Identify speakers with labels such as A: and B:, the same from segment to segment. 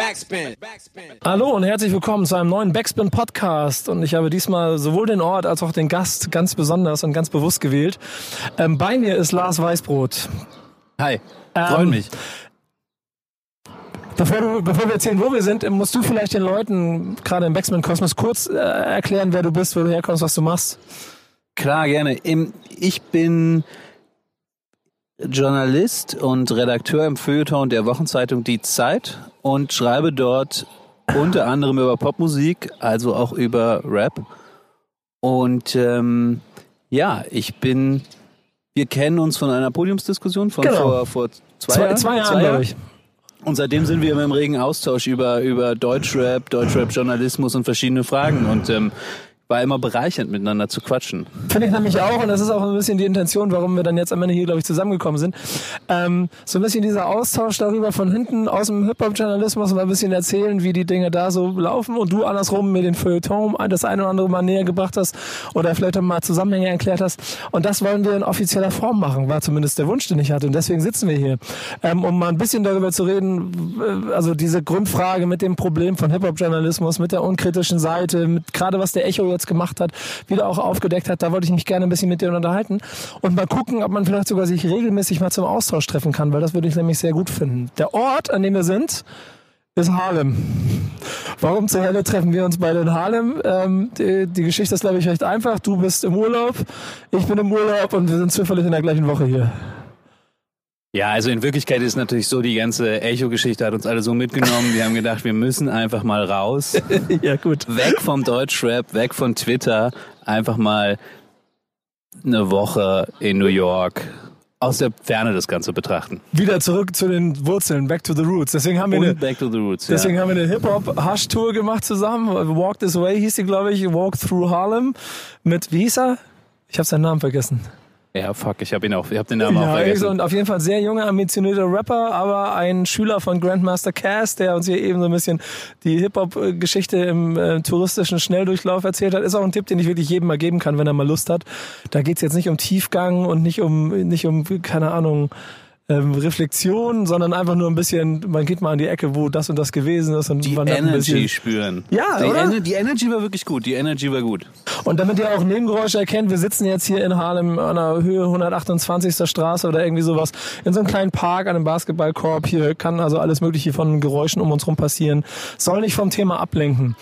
A: Backspin.
B: Hallo und herzlich willkommen zu einem neuen Backspin Podcast. Und ich habe diesmal sowohl den Ort als auch den Gast ganz besonders und ganz bewusst gewählt. Ähm, bei mir ist Lars Weißbrot.
C: Hi, freut
B: Ähm,
C: mich.
B: Bevor, du, bevor wir erzählen, wo wir sind, musst du vielleicht den Leuten, gerade im Backspin Kosmos, kurz äh, erklären, wer du bist, wo du herkommst, was du machst.
C: Klar, gerne. Ich bin Journalist und Redakteur im Feuilleton der Wochenzeitung Die Zeit und schreibe dort unter anderem über Popmusik, also auch über Rap. Und ähm, ja, ich bin, wir kennen uns von einer Podiumsdiskussion von
B: Genau.
C: vor, vor zwei,
B: Zwei,
C: Jahren.
B: zwei Jahre, glaube ich.
C: Und seitdem sind wir immer im regen Austausch über, über Deutschrap, Deutschrap-Journalismus und verschiedene Fragen. Und ähm, war immer bereichernd, miteinander zu quatschen.
B: Finde ich nämlich auch, und das ist auch ein bisschen die Intention, warum wir dann jetzt am Ende hier, glaube ich, zusammengekommen sind. Ähm, so ein bisschen dieser Austausch darüber von hinten aus dem Hip-Hop-Journalismus, mal ein bisschen erzählen, wie die Dinge da so laufen und du andersrum mir den Feuilleton das eine oder andere mal näher gebracht hast oder vielleicht auch mal Zusammenhänge erklärt hast. Und das wollen wir in offizieller Form machen, war zumindest der Wunsch, den ich hatte. Und deswegen sitzen wir hier, ähm, um mal ein bisschen darüber zu reden, äh, also diese Grundfrage mit dem Problem von Hip-Hop-Journalismus, mit der unkritischen Seite, mit gerade was der Echo jetzt gemacht hat, wieder auch aufgedeckt hat, da wollte ich mich gerne ein bisschen mit dir unterhalten und mal gucken, ob man vielleicht sogar sich regelmäßig mal zum Austausch treffen kann, weil das würde ich nämlich sehr gut finden. Der Ort, an dem wir sind, ist Harlem. Warum zur Hölle treffen wir uns beide in Harlem? Ähm, die, die Geschichte ist, glaube ich, recht einfach. Du bist im Urlaub, ich bin im Urlaub und wir sind zufällig in der gleichen Woche hier.
C: Ja, also in Wirklichkeit ist natürlich so, die ganze Echo-Geschichte hat uns alle so mitgenommen. Wir haben gedacht, wir müssen einfach mal raus.
B: ja, gut.
C: Weg vom Deutschrap, weg von Twitter. Einfach mal eine Woche in New York aus der Ferne das Ganze betrachten.
B: Wieder zurück zu den Wurzeln, back to the roots. Deswegen haben wir eine,
C: back to the roots.
B: Deswegen
C: ja.
B: haben wir eine Hip-Hop-Hush-Tour gemacht zusammen. Walk This Way hieß sie, glaube ich. Walk Through Harlem. Mit, wie hieß er? Ich habe seinen Namen vergessen.
C: Ja, fuck, ich habe ihn auch, ich habe den Namen auch
B: Ja,
C: vergessen.
B: und auf jeden Fall sehr junger, ambitionierter Rapper, aber ein Schüler von Grandmaster Cass, der uns hier eben so ein bisschen die Hip-Hop-Geschichte im äh, touristischen Schnelldurchlauf erzählt hat. Ist auch ein Tipp, den ich wirklich jedem mal geben kann, wenn er mal Lust hat. Da geht's jetzt nicht um Tiefgang und nicht um, nicht um, keine Ahnung, ähm, Reflexion, sondern einfach nur ein bisschen, man geht mal an die Ecke, wo das und das gewesen ist und
C: die
B: ein
C: Energy
B: bisschen.
C: spüren.
B: Ja,
C: die,
B: oder?
C: Ener- die Energy war wirklich gut. Die Energy war gut.
B: Und damit ihr auch Nebengeräusche erkennt, wir sitzen jetzt hier in Harlem an der Höhe 128. Straße oder irgendwie sowas in so einem kleinen Park an einem Basketballkorb. Hier kann also alles Mögliche von Geräuschen um uns rum passieren. Soll nicht vom Thema ablenken.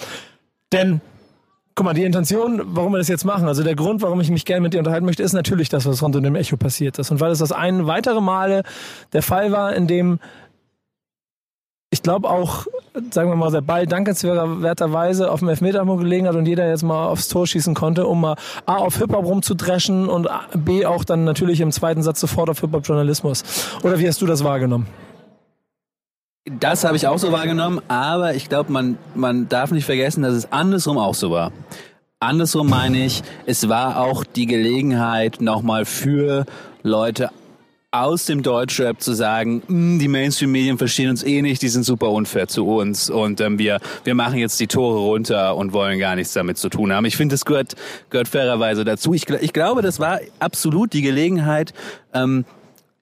B: Denn Guck mal, die Intention, warum wir das jetzt machen, also der Grund, warum ich mich gerne mit dir unterhalten möchte, ist natürlich das, was rund um dem Echo passiert ist. Und weil es das ein weitere Male der Fall war, in dem ich glaube auch, sagen wir mal, der Ball dankenswerterweise auf dem Elfmeterpunkt gelegen hat und jeder jetzt mal aufs Tor schießen konnte, um mal A auf Hip-Hop rumzudreschen und B auch dann natürlich im zweiten Satz sofort auf Hip-Hop-Journalismus. Oder wie hast du das wahrgenommen?
C: Das habe ich auch so wahrgenommen, aber ich glaube, man, man darf nicht vergessen, dass es andersrum auch so war. Andersrum meine ich, es war auch die Gelegenheit nochmal für Leute aus dem Deutschrap zu sagen, "Hm, die Mainstream-Medien verstehen uns eh nicht, die sind super unfair zu uns und ähm, wir, wir machen jetzt die Tore runter und wollen gar nichts damit zu tun haben. Ich finde, das gehört, gehört fairerweise dazu. Ich, ich glaube, das war absolut die Gelegenheit, ähm,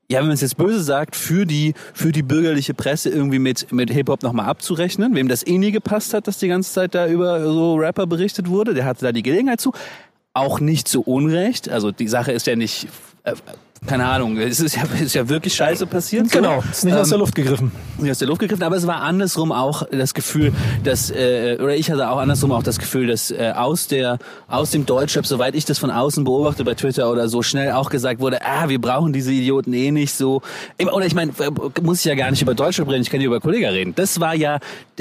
C: ja, wenn man es jetzt böse sagt, für die, für die bürgerliche Presse irgendwie mit, mit Hip-Hop nochmal abzurechnen. Wem das eh nie gepasst hat, dass die ganze Zeit da über so Rapper berichtet wurde, der hatte da die Gelegenheit zu. Auch nicht zu Unrecht. Also die Sache ist ja nicht, äh, keine Ahnung, es ist ja, ist ja wirklich scheiße passiert. so.
B: Genau, ist nicht aus
C: Ähm,
B: der Luft gegriffen.
C: nicht aus der Luft gegriffen, aber es war andersrum auch das Gefühl, dass äh, oder ich hatte auch andersrum auch das Gefühl, dass äh, aus der aus dem Deutschrap, soweit ich das von außen beobachte bei Twitter oder so schnell auch gesagt wurde, ah, wir brauchen diese Idioten eh nicht so. Oder ich meine, muss ich ja gar nicht über Deutschrap reden, ich kann hier über Kollega reden. Das war ja,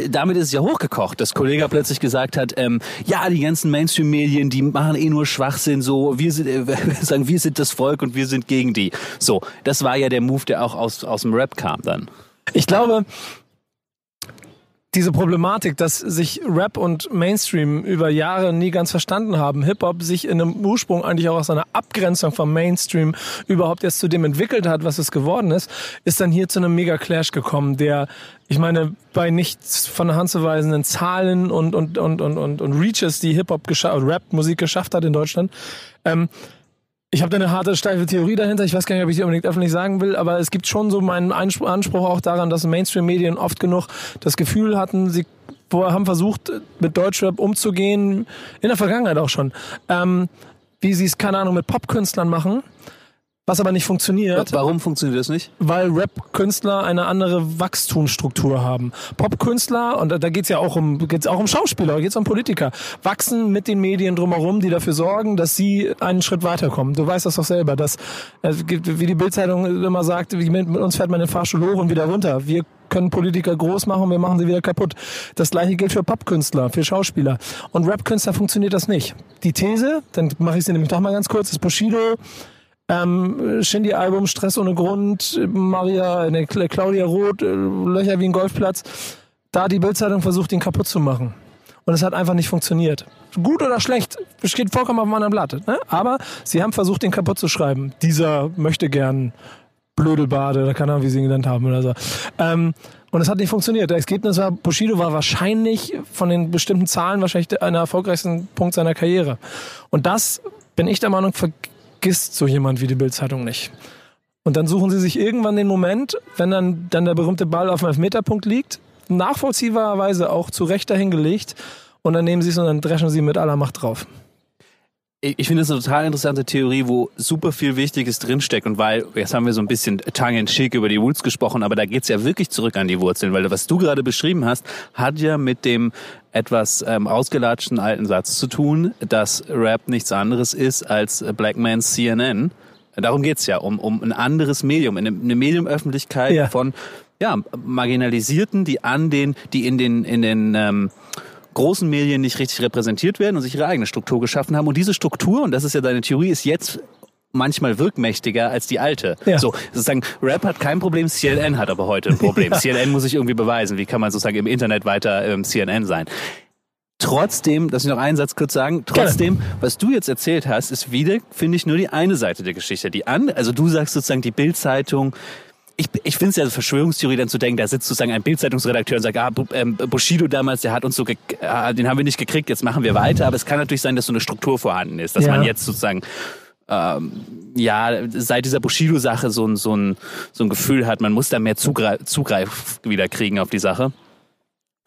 C: damit ist es ja hochgekocht, dass Kollega plötzlich gesagt hat, ähm, ja, die ganzen Mainstream-Medien, die machen eh nur Schwachsinn, so wir sind, äh, sagen, wir sind das Volk und wir sind gegen die. So, das war ja der Move, der auch aus aus dem Rap kam dann.
B: Ich glaube, diese Problematik, dass sich Rap und Mainstream über Jahre nie ganz verstanden haben, Hip-Hop sich in einem Ursprung eigentlich auch aus einer Abgrenzung vom Mainstream überhaupt erst zu dem entwickelt hat, was es geworden ist, ist dann hier zu einem Mega-Clash gekommen, der, ich meine, bei nichts von der Hand zu weisenden Zahlen und, und, und, und, und, und Reaches, die Hip-Hop, gescha- Rap-Musik geschafft hat in Deutschland, ähm, Ich habe da eine harte, steife Theorie dahinter. Ich weiß gar nicht, ob ich die unbedingt öffentlich sagen will, aber es gibt schon so meinen Anspruch auch daran, dass Mainstream-Medien oft genug das Gefühl hatten, sie haben versucht, mit Deutschrap umzugehen, in der Vergangenheit auch schon, ähm, wie sie es, keine Ahnung, mit Popkünstlern machen was aber nicht funktioniert.
C: Warum funktioniert das nicht?
B: Weil Rap-Künstler eine andere Wachstumsstruktur haben. Pop-Künstler, und da geht's ja auch um, geht's auch um Schauspieler, geht's um Politiker, wachsen mit den Medien drumherum, die dafür sorgen, dass sie einen Schritt weiterkommen. Du weißt das doch selber, dass, äh, wie die Bildzeitung immer sagt, mit uns fährt man den Fahrstuhl hoch und wieder runter. Wir können Politiker groß machen, wir machen sie wieder kaputt. Das gleiche gilt für Popkünstler, für Schauspieler. Und Rap-Künstler funktioniert das nicht. Die These, dann mache ich sie nämlich doch mal ganz kurz, ist Bushido ähm, Shindy-Album Stress ohne Grund, Maria, ne, Claudia Roth, äh, Löcher wie ein Golfplatz. Da die Bildzeitung versucht, ihn kaputt zu machen. Und es hat einfach nicht funktioniert. Gut oder schlecht, steht vollkommen auf meinem Blatt. Ne? Aber sie haben versucht, ihn kaputt zu schreiben. Dieser möchte gern Blödelbade, oder keine Ahnung, wie sie ihn genannt haben oder so. Ähm, und es hat nicht funktioniert. Das Ergebnis war, Bushido war wahrscheinlich von den bestimmten Zahlen wahrscheinlich einer erfolgreichsten Punkt seiner Karriere. Und das, bin ich der Meinung, vergisst so jemand wie die Bildzeitung nicht. Und dann suchen sie sich irgendwann den Moment, wenn dann, dann der berühmte Ball auf dem Elfmeterpunkt liegt, nachvollziehbarerweise auch zu Recht dahingelegt, und dann nehmen sie es und dann dreschen sie mit aller Macht drauf
C: ich finde es eine total interessante Theorie, wo super viel Wichtiges drinsteckt. Und weil, jetzt haben wir so ein bisschen tongue in cheek über die Woods gesprochen, aber da geht's ja wirklich zurück an die Wurzeln, weil was du gerade beschrieben hast, hat ja mit dem etwas ähm, ausgelatschten alten Satz zu tun, dass Rap nichts anderes ist als Black Man's CNN. Darum geht's ja, um, um ein anderes Medium, eine, eine Mediumöffentlichkeit ja. von ja, Marginalisierten, die an den, die in den, in den ähm, großen Medien nicht richtig repräsentiert werden und sich ihre eigene Struktur geschaffen haben. Und diese Struktur, und das ist ja deine Theorie, ist jetzt manchmal wirkmächtiger als die alte. Ja. So, sozusagen, Rap hat kein Problem, CNN hat aber heute ein Problem. ja. CNN muss sich irgendwie beweisen. Wie kann man sozusagen im Internet weiter ähm, CNN sein? Trotzdem, dass ich noch einen Satz kurz sagen, trotzdem, was du jetzt erzählt hast, ist wieder, finde ich, nur die eine Seite der Geschichte. Die an, also du sagst sozusagen, die Bildzeitung ich, ich finde es ja eine Verschwörungstheorie, dann zu denken, da sitzt sozusagen ein Bildzeitungsredakteur und sagt, ah, ähm, Bushido damals, der hat uns so, ah, den haben wir nicht gekriegt, jetzt machen wir weiter. Aber es kann natürlich sein, dass so eine Struktur vorhanden ist, dass ja. man jetzt sozusagen ähm, ja, seit dieser Bushido-Sache so ein, so, ein, so ein Gefühl hat, man muss da mehr Zugreif, Zugreif wieder kriegen auf die Sache.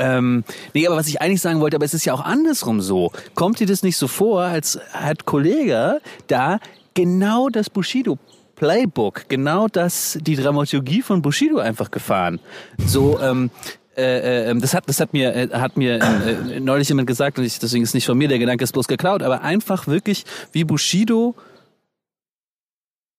C: Ähm, nee, aber was ich eigentlich sagen wollte, aber es ist ja auch andersrum so. Kommt dir das nicht so vor, als hat Kollege da genau das Bushido Playbook genau das, die Dramaturgie von Bushido einfach gefahren. So, ähm, äh, äh, ähm, das hat, das hat mir, äh, hat mir äh, äh, neulich jemand gesagt und ich, deswegen ist nicht von mir, der Gedanke ist bloß geklaut, aber einfach wirklich wie Bushido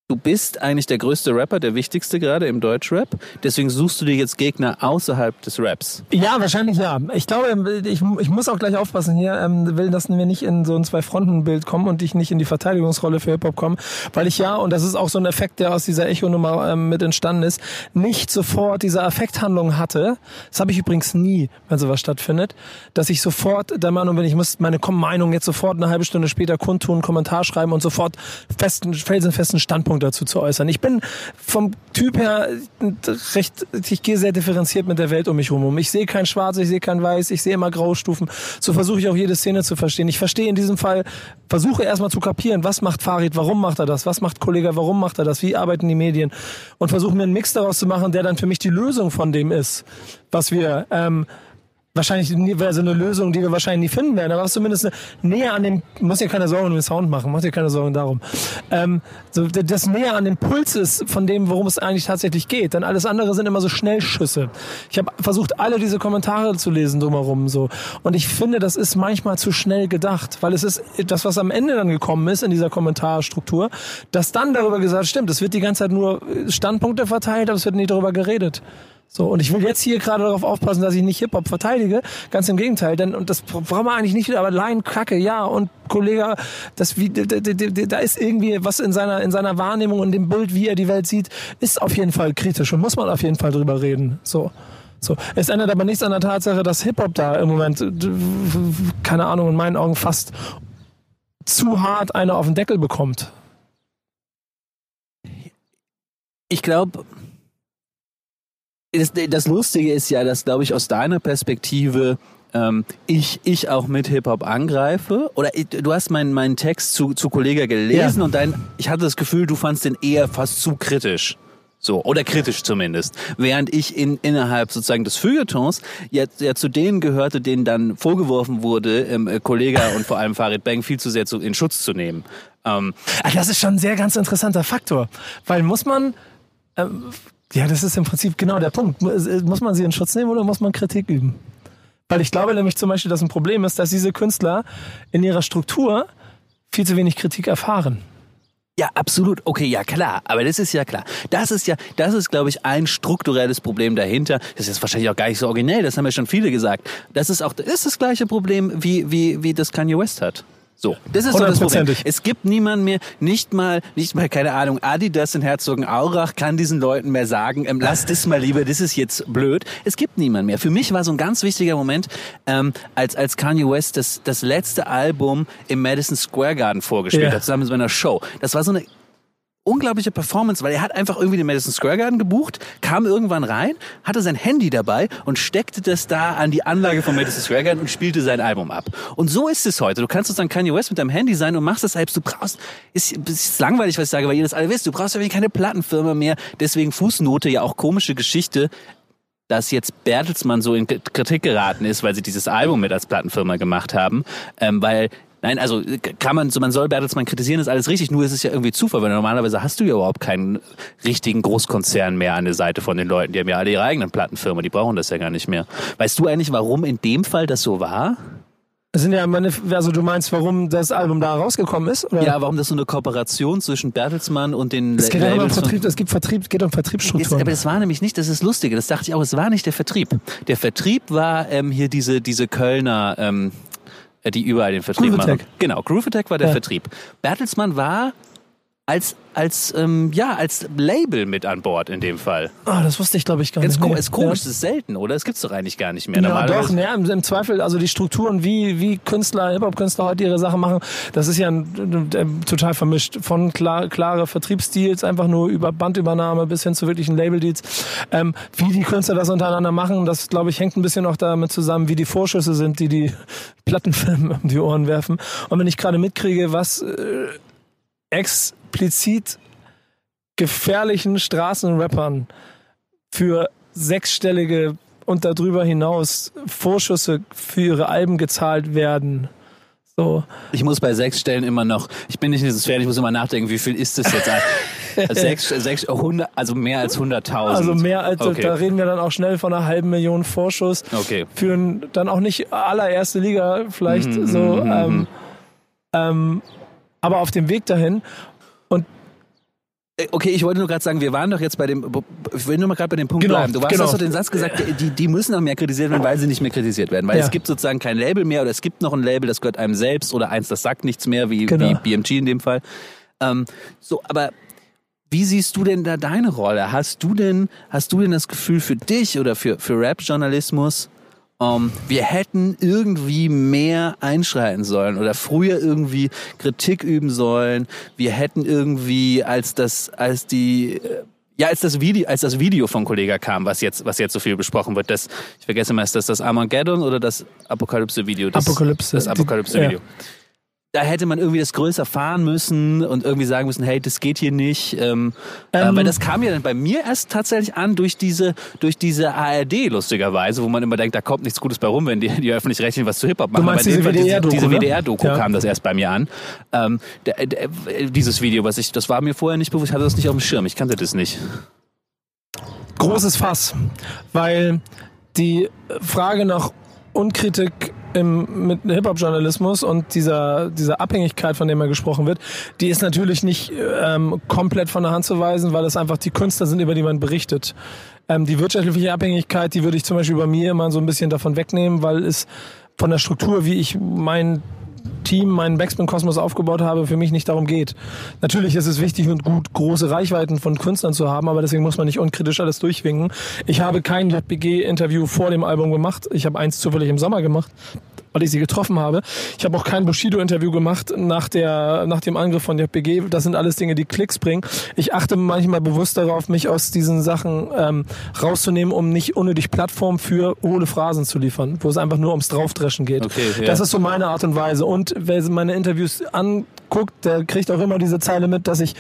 C: du bist eigentlich der größte Rapper, der wichtigste gerade im Deutschrap. Deswegen suchst du dir jetzt Gegner außerhalb des Raps.
B: Ja, wahrscheinlich ja. Ich glaube, ich, ich muss auch gleich aufpassen hier, ähm, will, dass wir nicht in so ein Zwei-Fronten-Bild kommen und ich nicht in die Verteidigungsrolle für Hip-Hop komme, weil ich ja, und das ist auch so ein Effekt, der aus dieser Echo-Nummer ähm, mit entstanden ist, nicht sofort diese Affekthandlung hatte. Das habe ich übrigens nie, wenn sowas stattfindet, dass ich sofort der Meinung bin, ich muss meine Meinung jetzt sofort eine halbe Stunde später kundtun, Kommentar schreiben und sofort festen, felsenfesten Standpunkt Meinung dazu zu äußern. Ich bin vom Typ her recht, ich gehe sehr differenziert mit der Welt um mich herum. Ich sehe kein Schwarz, ich sehe kein Weiß, ich sehe immer Graustufen. So versuche ich auch jede Szene zu verstehen. Ich verstehe in diesem Fall, versuche erstmal zu kapieren, was macht Farid, warum macht er das, was macht Kollege, warum macht er das, wie arbeiten die Medien und versuche mir einen Mix daraus zu machen, der dann für mich die Lösung von dem ist, was wir ähm, wahrscheinlich so eine Lösung, die wir wahrscheinlich nie finden werden, aber zumindest eine, näher an dem, muss ja keine Sorgen um den Sound machen, macht dir keine Sorgen darum. Ähm, so, das näher an dem Puls ist von dem, worum es eigentlich tatsächlich geht. Denn alles andere sind immer so Schnellschüsse. Ich habe versucht, alle diese Kommentare zu lesen drumherum so. Und ich finde, das ist manchmal zu schnell gedacht, weil es ist das, was am Ende dann gekommen ist in dieser Kommentarstruktur, dass dann darüber gesagt, stimmt, es wird die ganze Zeit nur Standpunkte verteilt, aber es wird nie darüber geredet. So, und ich will jetzt hier gerade darauf aufpassen, dass ich nicht Hip-Hop verteidige. Ganz im Gegenteil, denn, und das brauchen wir eigentlich nicht wieder, aber Laien Kacke, ja, und Kollege, das, wie, da ist irgendwie was in seiner, in seiner Wahrnehmung und dem Bild, wie er die Welt sieht, ist auf jeden Fall kritisch und muss man auf jeden Fall drüber reden. So. So. Es ändert aber nichts an der Tatsache, dass Hip-Hop da im Moment, keine Ahnung, in meinen Augen fast zu hart eine auf den Deckel bekommt.
C: Ich glaube, das, das Lustige ist ja, dass, glaube ich, aus deiner Perspektive ähm, ich, ich auch mit Hip-Hop angreife. Oder ich, du hast meinen meinen Text zu, zu Kollega gelesen
B: Ja.
C: und dein, ich hatte das Gefühl, du fandst den eher fast zu kritisch. So, oder kritisch zumindest. Während ich in, innerhalb sozusagen des Feuilletons ja, ja zu denen gehörte, denen dann vorgeworfen wurde, ähm, äh, Kollega und vor allem Farid Bang viel zu sehr zu, in Schutz zu nehmen. Ähm,
B: Ah, Das ist schon ein sehr ganz interessanter Faktor. Weil muss man, ähm, ja, das ist im Prinzip genau der Punkt. Muss muss man sie in Schutz nehmen oder muss man Kritik üben? Weil ich glaube nämlich zum Beispiel, dass ein Problem ist, dass diese Künstler in ihrer Struktur viel zu wenig Kritik erfahren.
C: Ja, absolut. Okay, ja klar. Aber das ist ja klar. Das ist ja, das ist, glaube ich, ein strukturelles Problem dahinter. Das ist wahrscheinlich auch gar nicht so originell. Das haben ja schon viele gesagt. Das ist auch, das ist das gleiche Problem, wie, wie, wie das Kanye West hat. So, das ist so das Problem. Es gibt niemanden mehr, nicht mal, nicht mal, keine Ahnung, Adidas in Herzogenaurach kann diesen Leuten mehr sagen, ähm, lass das mal lieber, das ist jetzt blöd. Es gibt niemanden mehr. Für mich war so ein ganz wichtiger Moment, ähm, als, als Kanye West das, das letzte Album im Madison Square Garden vorgespielt
B: Ja.
C: hat, zusammen mit einer Show. Das war so eine unglaubliche Performance, weil er hat einfach irgendwie den Madison Square Garden gebucht, kam irgendwann rein, hatte sein Handy dabei und steckte das da an die Anlage vom Madison Square Garden und spielte sein Album ab. Und so ist es heute. Du kannst sozusagen Kanye West mit deinem Handy sein und machst das selbst. Du brauchst, ist, ist langweilig, was ich sage, weil ihr das alle wisst. Du brauchst ja keine Plattenfirma mehr. Deswegen Fußnote, ja auch komische Geschichte dass jetzt Bertelsmann so in Kritik geraten ist, weil sie dieses Album mit als Plattenfirma gemacht haben, ähm, weil Nein, also kann man so, man soll Bertelsmann kritisieren, ist alles richtig, nur ist es ja irgendwie Zufall, weil normalerweise hast du ja überhaupt keinen richtigen Großkonzern mehr an der Seite von den Leuten, die haben ja alle ihre eigenen Plattenfirmen, die brauchen das ja gar nicht mehr. Weißt du eigentlich, warum in dem Fall das so war?
B: Das sind ja meine, also du meinst, warum das Album da rausgekommen ist? Oder?
C: Ja, warum das so eine Kooperation zwischen Bertelsmann und den
B: Es geht ja um Vertrieb, es gibt Vertrieb, es geht um Vertriebsstrukturen.
C: aber das war nämlich nicht, das ist lustige, das dachte ich auch, es war nicht der Vertrieb. Der Vertrieb war ähm, hier diese, diese Kölner, ähm, äh, die überall den Vertrieb
B: Groove
C: machen.
B: Attack.
C: Genau, Groove Attack war der
B: Ja.
C: Vertrieb. Bertelsmann war als, als, ähm, ja, als Label mit an Bord in dem Fall.
B: Ah, das wusste ich, glaube ich, gar
C: Ganz
B: nicht. Nee.
C: ist komisch,
B: Ja.
C: das ist selten, oder? Das gibt's doch eigentlich gar nicht mehr.
B: Ja, doch, ne, im, im Zweifel, also die Strukturen, wie, wie Künstler, Hip-Hop-Künstler heute ihre Sachen machen, das ist ja ein, ein, total vermischt. Von klar, klare Vertriebsdeals, einfach nur über Bandübernahme bis hin zu wirklichen Label-Deals. Ähm, wie die Künstler das untereinander machen, das, glaube ich, hängt ein bisschen auch damit zusammen, wie die Vorschüsse sind, die die Plattenfirmen um die Ohren werfen. Und wenn ich gerade mitkriege, was äh, explizit gefährlichen Straßenrappern für sechsstellige und darüber hinaus Vorschüsse für ihre Alben gezahlt werden. So.
C: Ich muss bei sechs Stellen immer noch, ich bin nicht in dieser Sphäre, ich muss immer nachdenken, wie viel ist das jetzt? Also sechs, sechs, hundert, also mehr als 100.000.
B: Also mehr als,
C: Okay.
B: da reden wir dann auch schnell von einer halben Million Vorschuss.
C: Okay.
B: Für dann auch nicht allererste Liga vielleicht
C: Mhm,
B: so.
C: mhm,
B: Ähm, ähm, aber auf dem Weg dahin. Und
C: Äh, Okay, ich wollte nur gerade sagen, wir waren doch jetzt bei dem, ich will nur mal gerade bei dem Punkt
B: Genau,
C: bleiben. Du hast
B: genau.
C: doch den Satz gesagt, die, die müssen auch mehr kritisiert werden, weil sie nicht mehr kritisiert werden. Weil
B: Ja.
C: es gibt sozusagen kein Label mehr oder es gibt noch ein Label, das gehört einem selbst oder eins, das sagt nichts mehr, wie,
B: Genau.
C: wie BMG in dem Fall. Ähm, so, aber wie siehst du denn da deine Rolle? Hast du denn, hast du denn das Gefühl für dich oder für, für Rap-Journalismus, ähm, wir hätten irgendwie mehr einschreiten sollen oder früher irgendwie Kritik üben sollen. Wir hätten irgendwie, als das, als die, äh, ja, als das Video, als das Video von Kollega kam, was jetzt, was jetzt so viel besprochen wird, das, ich vergesse mal, ist das das Armageddon oder das Apokalypse-Video?
B: Apokalypse.
C: Das Apokalypse-Video.
B: Die-
C: Da hätte man irgendwie das größer fahren müssen und irgendwie sagen müssen, hey, das geht hier nicht. Ähm, äh,
B: Ähm.
C: weil das kam ja dann bei mir erst tatsächlich an durch diese, durch diese ARD, lustigerweise, wo man immer denkt, da kommt nichts Gutes bei rum, wenn die, die öffentlich-rechtlichen was zu Hip-Hop machen.
B: meinst
C: Aber in dem
B: diese WDR-Doku,
C: Diese
B: ne?
C: WDR-Doku
B: Ja.
C: kam das erst bei mir an. Ähm, der, der, dieses Video, was ich, das war mir vorher nicht bewusst, ich hatte das nicht auf dem Schirm, ich kannte das nicht.
B: großes Fass, weil die Frage nach Unkritik im, mit Hip-Hop-Journalismus und dieser, dieser Abhängigkeit, von der immer gesprochen wird, die ist natürlich nicht ähm, komplett von der Hand zu weisen, weil es einfach die Künstler sind, über die man berichtet. Ähm, die wirtschaftliche Abhängigkeit, die würde ich zum Beispiel bei mir immer so ein bisschen davon wegnehmen, weil es von der Struktur, wie ich mein Team, meinen Backspin-Kosmos aufgebaut habe, für mich nicht darum geht. Natürlich ist es wichtig und gut, große Reichweiten von Künstlern zu haben, aber deswegen muss man nicht unkritisch alles durchwinken. Ich habe kein JPG-Interview vor dem Album gemacht. Ich habe eins zufällig im Sommer gemacht. Weil ich sie getroffen habe. Ich habe auch kein Bushido-Interview gemacht nach, der, nach dem Angriff von JPG. Das sind alles Dinge, die Klicks bringen. Ich achte manchmal bewusst darauf, mich aus diesen Sachen ähm, rauszunehmen, um nicht unnötig Plattform für hohle Phrasen zu liefern, wo es einfach nur ums Draufdreschen geht. Okay, ja. Das ist so meine Art und Weise. Und wer meine Interviews anguckt, der kriegt auch immer diese Zeile mit, dass ich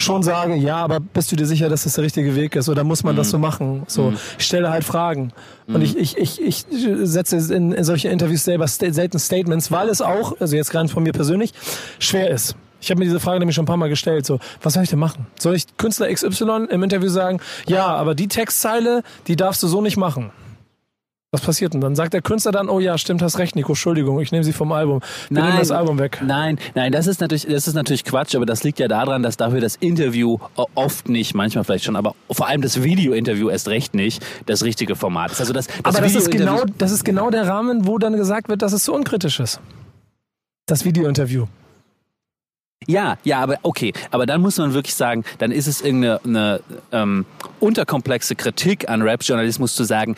B: schon sage, ja, aber bist du dir sicher, dass das der richtige Weg ist oder muss man mhm. das so machen? So, mhm. ich stelle halt Fragen mhm. und ich, ich, ich, ich setze in, in solche Interviews selber sta selten Statements, weil es auch, also jetzt gerade von mir persönlich, schwer ist. Ich habe mir diese Frage nämlich schon ein paar Mal gestellt. So, was soll ich denn machen? Soll ich Künstler XY im Interview sagen, ja, aber die Textzeile, die darfst du so nicht machen? Was passiert denn dann? Sagt der Künstler dann, oh ja, stimmt, hast recht, Nico, Entschuldigung, ich nehme sie vom Album. Wir nehmen das Album weg.
C: Nein, nein, das ist natürlich, das ist natürlich Quatsch, aber das liegt ja daran, dass dafür das Interview oft nicht, manchmal vielleicht schon, aber vor allem das Video-Interview erst recht nicht das richtige Format ist. Also das, das
B: aber das ist genau, das ist genau der Rahmen, wo dann gesagt wird, dass es so unkritisch ist. Das Video-Interview.
C: Ja, ja, aber okay. Aber dann muss man wirklich sagen, dann ist es irgendeine eine, ähm, unterkomplexe Kritik an Rap-Journalismus zu sagen,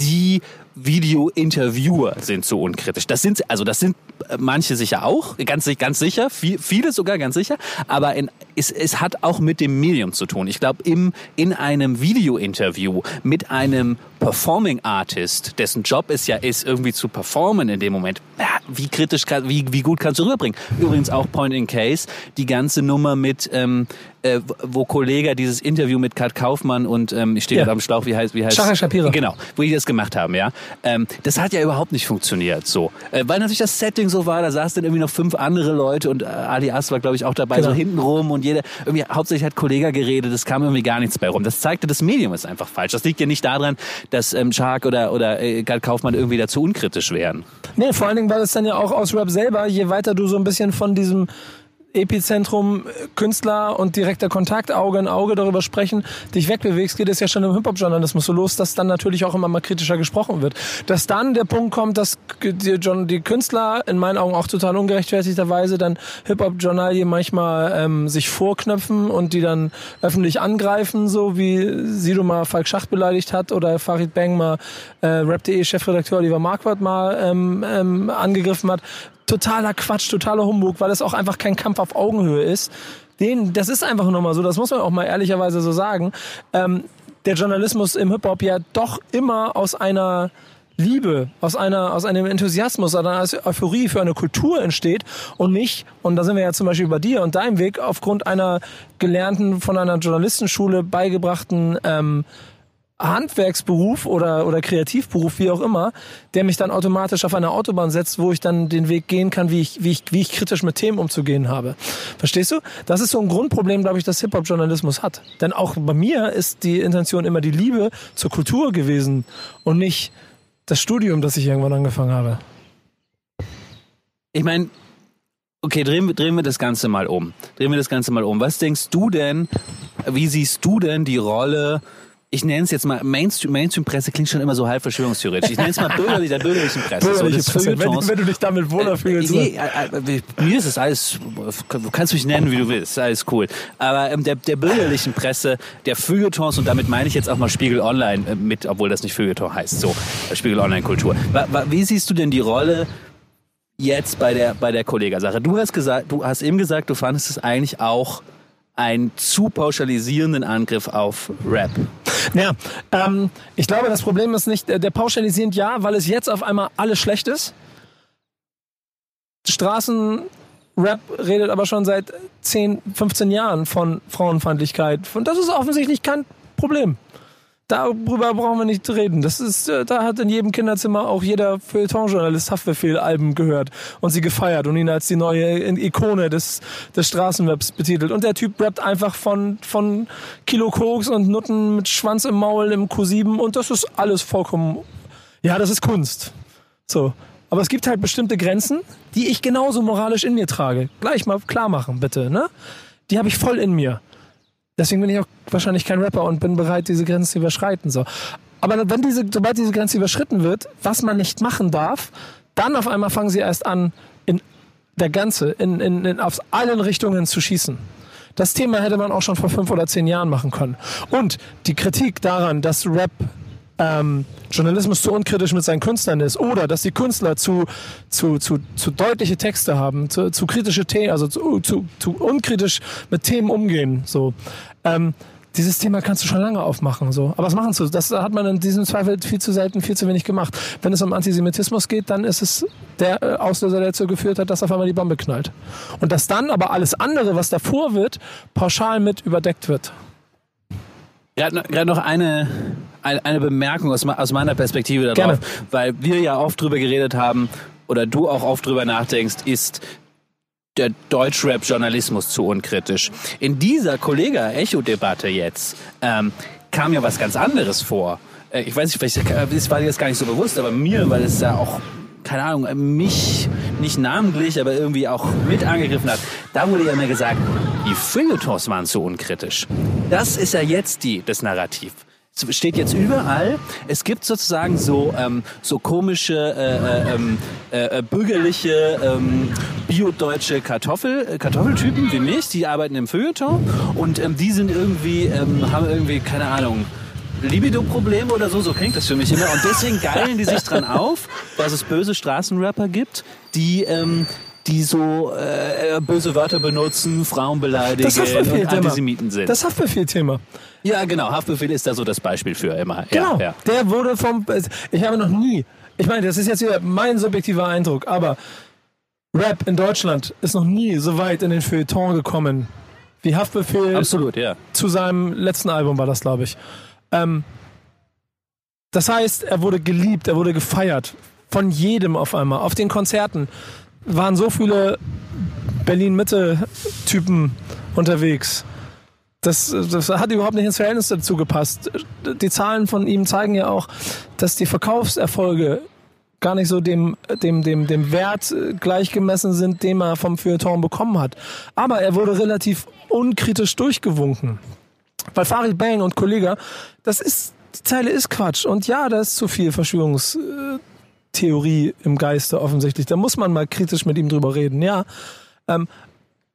C: die Video-Interviewer sind so unkritisch. Das sind, also das sind äh, manche sicher auch, ganz, ganz sicher, viel, viele sogar ganz sicher, aber in, es, es hat auch mit dem Medium zu tun. Ich glaube, im, in einem Video-Interview mit einem Performing Artist, dessen Job es ja ist, irgendwie zu performen in dem Moment, ja, wie kritisch, wie, wie gut kannst du rüberbringen? Übrigens auch Point in Case, die ganze Nummer mit, ähm, äh, wo Kollege dieses Interview mit Kat Kaufmann und ähm, ich stehe ja. gerade am Schlauch, wie heißt, wie heißt?
B: Shara Shapira.
C: Genau, wo die das gemacht haben, ja. Ähm, das hat ja überhaupt nicht funktioniert, so, äh, weil natürlich das Setting so war. Da saßen dann irgendwie noch fünf andere Leute und äh, Ali As war, glaube ich, auch dabei, genau. so hinten rum und jeder irgendwie hauptsächlich hat Kollege geredet. Es kam irgendwie gar nichts bei rum. Das zeigte, das Medium ist einfach falsch. Das liegt ja nicht daran, dass ähm, Shark oder oder äh, Gal Kaufmann irgendwie dazu unkritisch wären.
B: Nee, vor allen Dingen war es dann ja auch aus Rap selber. Je weiter du so ein bisschen von diesem Epizentrum Künstler und direkter Kontakt, Auge in Auge darüber sprechen, dich wegbewegst, geht es ja schon im Hip-Hop-Journalismus so los, dass dann natürlich auch immer mal kritischer gesprochen wird. Dass dann der Punkt kommt, dass die, Künstler in meinen Augen auch total ungerechtfertigterweise dann Hip-Hop-Journalie manchmal ähm, sich vorknöpfen und die dann öffentlich angreifen, so wie Sido mal Falk Schacht beleidigt hat oder Farid Bang mal äh, Rap.de Chefredakteur Oliver Marquardt mal ähm, ähm, angegriffen hat totaler Quatsch, totaler Humbug, weil es auch einfach kein Kampf auf Augenhöhe ist. Den, das ist einfach nur mal so, das muss man auch mal ehrlicherweise so sagen. Ähm, der Journalismus im Hip-Hop ja doch immer aus einer Liebe, aus einer, aus einem Enthusiasmus, aus einer Euphorie für eine Kultur entsteht und nicht, und da sind wir ja zum Beispiel bei dir und deinem Weg, aufgrund einer gelernten, von einer Journalistenschule beigebrachten ähm, Handwerksberuf oder, oder Kreativberuf, wie auch immer, der mich dann automatisch auf eine Autobahn setzt, wo ich dann den Weg gehen kann, wie ich, wie ich, wie ich kritisch mit Themen umzugehen habe. Verstehst du? Das ist so ein Grundproblem, glaube ich, das Hip-Hop-Journalismus hat. Denn auch bei mir ist die Intention immer die Liebe zur Kultur gewesen und nicht das Studium, das ich irgendwann angefangen habe.
C: Ich meine, okay, drehen, drehen wir das Ganze mal um. Drehen wir das Ganze mal um. Was denkst du denn, wie siehst du denn die Rolle ich nenne es jetzt mal Mainstream, Mainstream-Presse klingt schon immer so halb verschwörungstheoretisch. Ich nenne es mal bürgerlich, der bürgerlichen Presse.
B: Bürgerliche so, Presse. Wenn, wenn, du dich damit wohler äh, fühlst.
C: Nee, äh, äh, mir ist es alles, du kannst mich nennen, wie du willst, alles cool. Aber ähm, der, der bürgerlichen Presse, der Feuilletons, und damit meine ich jetzt auch mal Spiegel Online äh, mit, obwohl das nicht Feuilleton heißt, so, Spiegel Online Kultur. Wie siehst du denn die Rolle jetzt bei der, bei der Kollega-Sache? Du hast gesagt, du hast eben gesagt, du fandest es eigentlich auch einen zu pauschalisierenden Angriff auf Rap.
B: Ja, ähm, ich glaube, das Problem ist nicht der pauschalisierend ja, weil es jetzt auf einmal alles schlecht ist. Straßenrap redet aber schon seit 10, 15 Jahren von Frauenfeindlichkeit. Und das ist offensichtlich kein Problem. Darüber brauchen wir nicht reden. Das ist, äh, da hat in jedem Kinderzimmer auch jeder Feuilleton-Journalist Haftbefehl-Alben gehört und sie gefeiert und ihn als die neue Ikone des, des Straßenwebs betitelt. Und der Typ rappt einfach von, von Kilo Koks und Nutten mit Schwanz im Maul im Q7 und das ist alles vollkommen, ja, das ist Kunst. So. Aber es gibt halt bestimmte Grenzen, die ich genauso moralisch in mir trage. Gleich mal klar machen, bitte, ne? Die habe ich voll in mir. Deswegen bin ich auch wahrscheinlich kein Rapper und bin bereit, diese Grenze zu überschreiten. So. Aber wenn diese, sobald diese Grenze überschritten wird, was man nicht machen darf, dann auf einmal fangen sie erst an, in der Ganze, in, in, in aus allen Richtungen zu schießen. Das Thema hätte man auch schon vor fünf oder zehn Jahren machen können. Und die Kritik daran, dass Rap ähm, Journalismus zu unkritisch mit seinen Künstlern ist oder dass die Künstler zu, zu, zu, zu deutliche Texte haben, zu, zu kritische Themen, also zu, zu, zu unkritisch mit Themen umgehen. So. Ähm, dieses Thema kannst du schon lange aufmachen. So. Aber was machen sie? Das hat man in diesem Zweifel viel zu selten, viel zu wenig gemacht. Wenn es um Antisemitismus geht, dann ist es der äh, Auslöser, der dazu geführt hat, dass auf einmal die Bombe knallt. Und dass dann aber alles andere, was davor wird, pauschal mit überdeckt wird.
C: Gerade noch eine, eine, Bemerkung aus, aus meiner Perspektive darauf,
B: Gerne.
C: weil wir ja oft drüber geredet haben oder du auch oft drüber nachdenkst, ist der Deutschrap-Journalismus zu unkritisch. In dieser Kollega-Echo-Debatte jetzt ähm, kam ja was ganz anderes vor. Äh, ich weiß nicht, vielleicht das war dir jetzt gar nicht so bewusst, aber mir, weil es ja auch keine Ahnung, mich nicht namentlich, aber irgendwie auch mit angegriffen hat. Da wurde ja immer gesagt, die Feuilletons waren zu unkritisch. Das ist ja jetzt die, das Narrativ. Steht jetzt überall. Es gibt sozusagen so ähm, so komische äh, äh, ähm, äh, bürgerliche ähm, biodeutsche Kartoffel äh, Kartoffeltypen wie mich, die arbeiten im Feuilleton und ähm, die sind irgendwie ähm, haben irgendwie keine Ahnung Libido-Probleme oder so, so klingt das für mich immer. Und deswegen geilen die sich dran auf, dass es böse Straßenrapper gibt, die ähm, die so äh, böse Wörter benutzen, Frauen beleidigen und. Antisemiten sind.
B: Das Haftbefehl-Thema.
C: ja, genau. Haftbefehl ist da so das Beispiel für immer.
B: Genau.
C: Ja, ja.
B: Der wurde vom. Ich habe noch nie. Ich meine, das ist jetzt wieder mein subjektiver Eindruck, aber Rap in Deutschland ist noch nie so weit in den Feuilleton gekommen wie Haftbefehl
C: Absolut, ja.
B: zu seinem letzten Album war das, glaube ich. Ähm, das heißt, er wurde geliebt, er wurde gefeiert. Von jedem auf einmal. Auf den Konzerten waren so viele Berlin-Mitte-Typen unterwegs. Das, das hat überhaupt nicht ins Verhältnis dazu gepasst. Die Zahlen von ihm zeigen ja auch, dass die Verkaufserfolge gar nicht so dem, dem, dem, dem Wert äh, gleichgemessen sind, den er vom Feuilleton bekommen hat. Aber er wurde relativ unkritisch durchgewunken. Weil Farid Bang und Kollega, das ist, die Zeile ist Quatsch. Und ja, da ist zu viel Verschwörungstheorie im Geiste offensichtlich. Da muss man mal kritisch mit ihm drüber reden, ja. Ähm,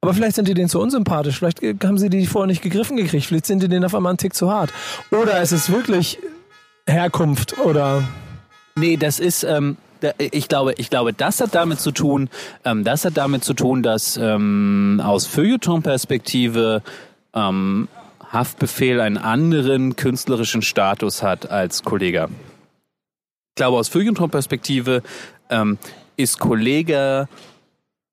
B: aber vielleicht sind die denen zu unsympathisch. Vielleicht haben sie die vorher nicht gegriffen gekriegt. Vielleicht sind die denen auf einmal einen Tick zu hart. Oder es ist wirklich Herkunft oder
C: Nee, das ist, ähm, ich glaube, ich glaube, das hat damit zu tun, ähm, das hat damit zu tun, dass ähm, aus Feuilleton-Perspektive ähm, Haftbefehl einen anderen künstlerischen Status hat als Kollege. Ich glaube, aus Feuilleton-Perspektive ähm, ist Kollege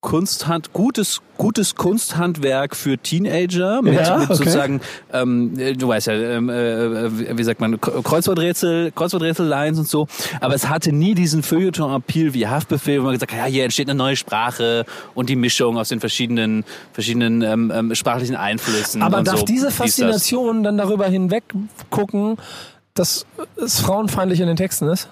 C: Kunsthand, gutes, gutes Kunsthandwerk für Teenager mit,
B: Ja,
C: mit
B: okay.
C: sozusagen, ähm, äh, du weißt ja, ähm, äh, wie sagt man, Kreuzworträtsel, Kreuzworträtsel-Lines und so. Aber es hatte nie diesen Feuilleton-Appeal wie Haftbefehl, wo man gesagt hat, ja, hier entsteht eine neue Sprache und die Mischung aus den verschiedenen, verschiedenen ähm, ähm, sprachlichen Einflüssen.
B: Aber
C: und
B: darf
C: so.
B: diese. Faszination dann darüber hinweg gucken, dass es frauenfeindlich in den Texten ist?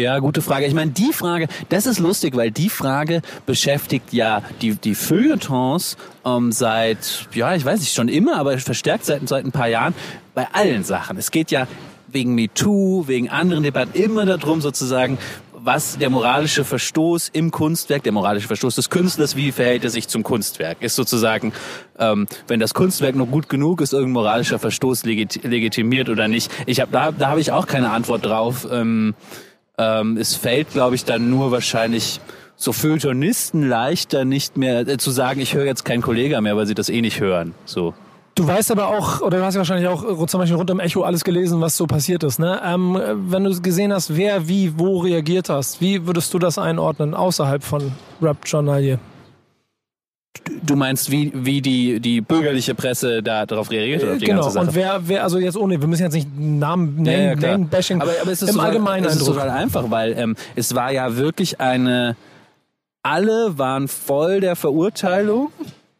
C: Ja, gute Frage. Ich meine, die Frage, das ist lustig, weil die Frage beschäftigt ja die, die Feuilletons ähm, seit, ja, ich weiß nicht, schon immer, aber verstärkt seit, seit ein paar Jahren bei allen Sachen. Es geht ja wegen MeToo, wegen anderen Debatten immer darum, sozusagen, was der moralische Verstoß im Kunstwerk, der moralische Verstoß des Künstlers, wie verhält er sich zum Kunstwerk? Ist sozusagen, ähm, wenn das Kunstwerk noch gut genug ist, irgendein moralischer Verstoß legit legitimiert oder nicht. Ich hab, da, da habe ich auch keine Antwort drauf. Ähm, ähm, es fällt, glaube ich, dann nur wahrscheinlich so Feuilletonisten leichter nicht mehr äh, zu sagen, ich höre jetzt keinen Kollegen mehr, weil sie das eh nicht hören. So.
B: Du weißt aber auch, oder du hast ja wahrscheinlich auch äh, zum Beispiel rund um Echo alles gelesen, was so passiert ist. Ne? Ähm, äh, wenn du gesehen hast, wer wie wo reagiert hast, wie würdest du das einordnen außerhalb von Rap-Journalie?
C: Du meinst, wie, wie die, die bürgerliche Presse da darauf reagiert oder auf die
B: genau.
C: ganze Sache?
B: Und wer, wer, also jetzt ohne, wir müssen jetzt nicht Namen,
C: Ja,
B: Name,
C: ja, klar.
B: Name-Bashing,
C: aber, aber es ist
B: im
C: total,
B: allgemeinen
C: es ist total einfach, weil ähm, es war ja wirklich eine, alle waren voll der Verurteilung,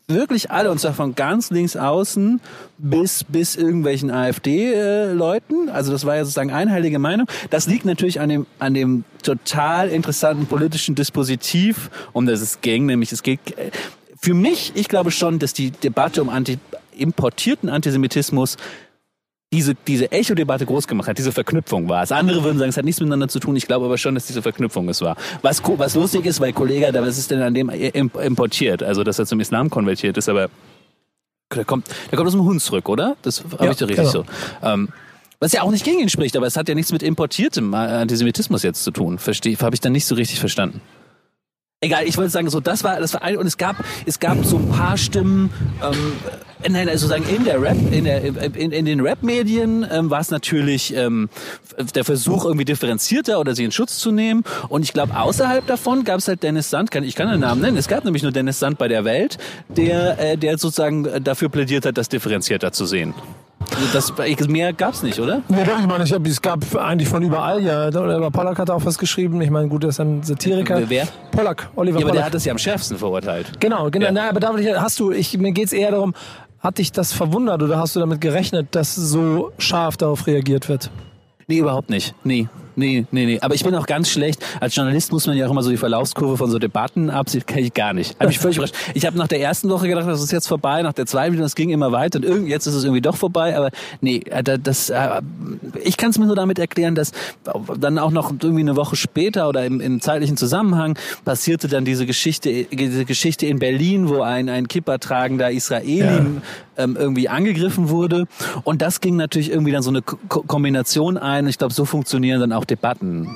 C: wirklich alle, und zwar von ganz links außen bis, bis irgendwelchen AfD-Leuten. Also das war ja sozusagen einheilige Meinung. Das liegt natürlich an dem, an dem total interessanten politischen Dispositiv, um das es ging, nämlich es geht, äh, für mich, ich glaube schon, dass die Debatte um anti, importierten Antisemitismus diese, diese Echo-Debatte groß gemacht hat, diese Verknüpfung war es. Andere würden sagen, es hat nichts miteinander zu tun. Ich glaube aber schon, dass diese Verknüpfung es war. Was, was lustig ist, weil Kollege, da was ist denn an dem im- importiert? Also, dass er zum Islam konvertiert ist, aber der kommt, der kommt aus dem Hunsrück, oder? Das habe
B: Ja,
C: ich doch richtig
B: genau.
C: so. Ähm, Was ja auch nicht gegen ihn spricht, aber es hat ja nichts mit importiertem Antisemitismus jetzt zu tun. Verstehe, habe ich dann nicht so richtig verstanden. Egal, ich wollte sagen, so das war das war ein und es gab es gab so ein paar Stimmen, ähm, nein, also sagen in der Rap in der in, in den Rap-Medien ähm, war es natürlich ähm, der Versuch irgendwie differenzierter oder sie in Schutz zu nehmen und ich glaube außerhalb davon gab es halt Dennis Sand, kann ich kann den Namen nennen, es gab nämlich nur Dennis Sand bei der Welt, der äh, der sozusagen dafür plädiert hat, das differenzierter zu sehen. Das, mehr gab's nicht, oder?
B: Nee, doch, ich meine, ich hab, es gab eigentlich von überall, ja. Oder Pollack hat auch was geschrieben. Ich meine, gut, er ist ein Satiriker.
C: Wer?
B: Pollack, Oliver
C: Ja, aber
B: Pollack.
C: der hat es ja am schärfsten verurteilt.
B: Genau, genau.
C: Ja.
B: Na, aber damit hast du, ich, mir geht's eher darum, hat dich das verwundert oder hast du damit gerechnet, dass so scharf darauf reagiert wird?
C: Nee, überhaupt nicht. Nee. Nee, nee, nee. Aber ich bin auch ganz schlecht. Als Journalist muss man ja auch immer so die Verlaufskurve von so Debatten absehen. Kann ich gar nicht. Hab mich völlig überrascht. Ich habe nach der ersten Woche gedacht, das ist jetzt vorbei. Nach der zweiten das ging immer weiter. Und irgendwie, jetzt ist es irgendwie doch vorbei. Aber nee, äh, da- das, äh, ich kann es mir nur damit erklären, dass dann auch noch irgendwie eine Woche später oder im, im zeitlichen Zusammenhang passierte dann diese Geschichte, diese Geschichte in Berlin, wo ein, ein Kippa tragender Israeli ähm, irgendwie angegriffen wurde. Und das ging natürlich irgendwie dann so eine Ko Kombination ein. Ich glaube, so funktionieren dann auch Debatten.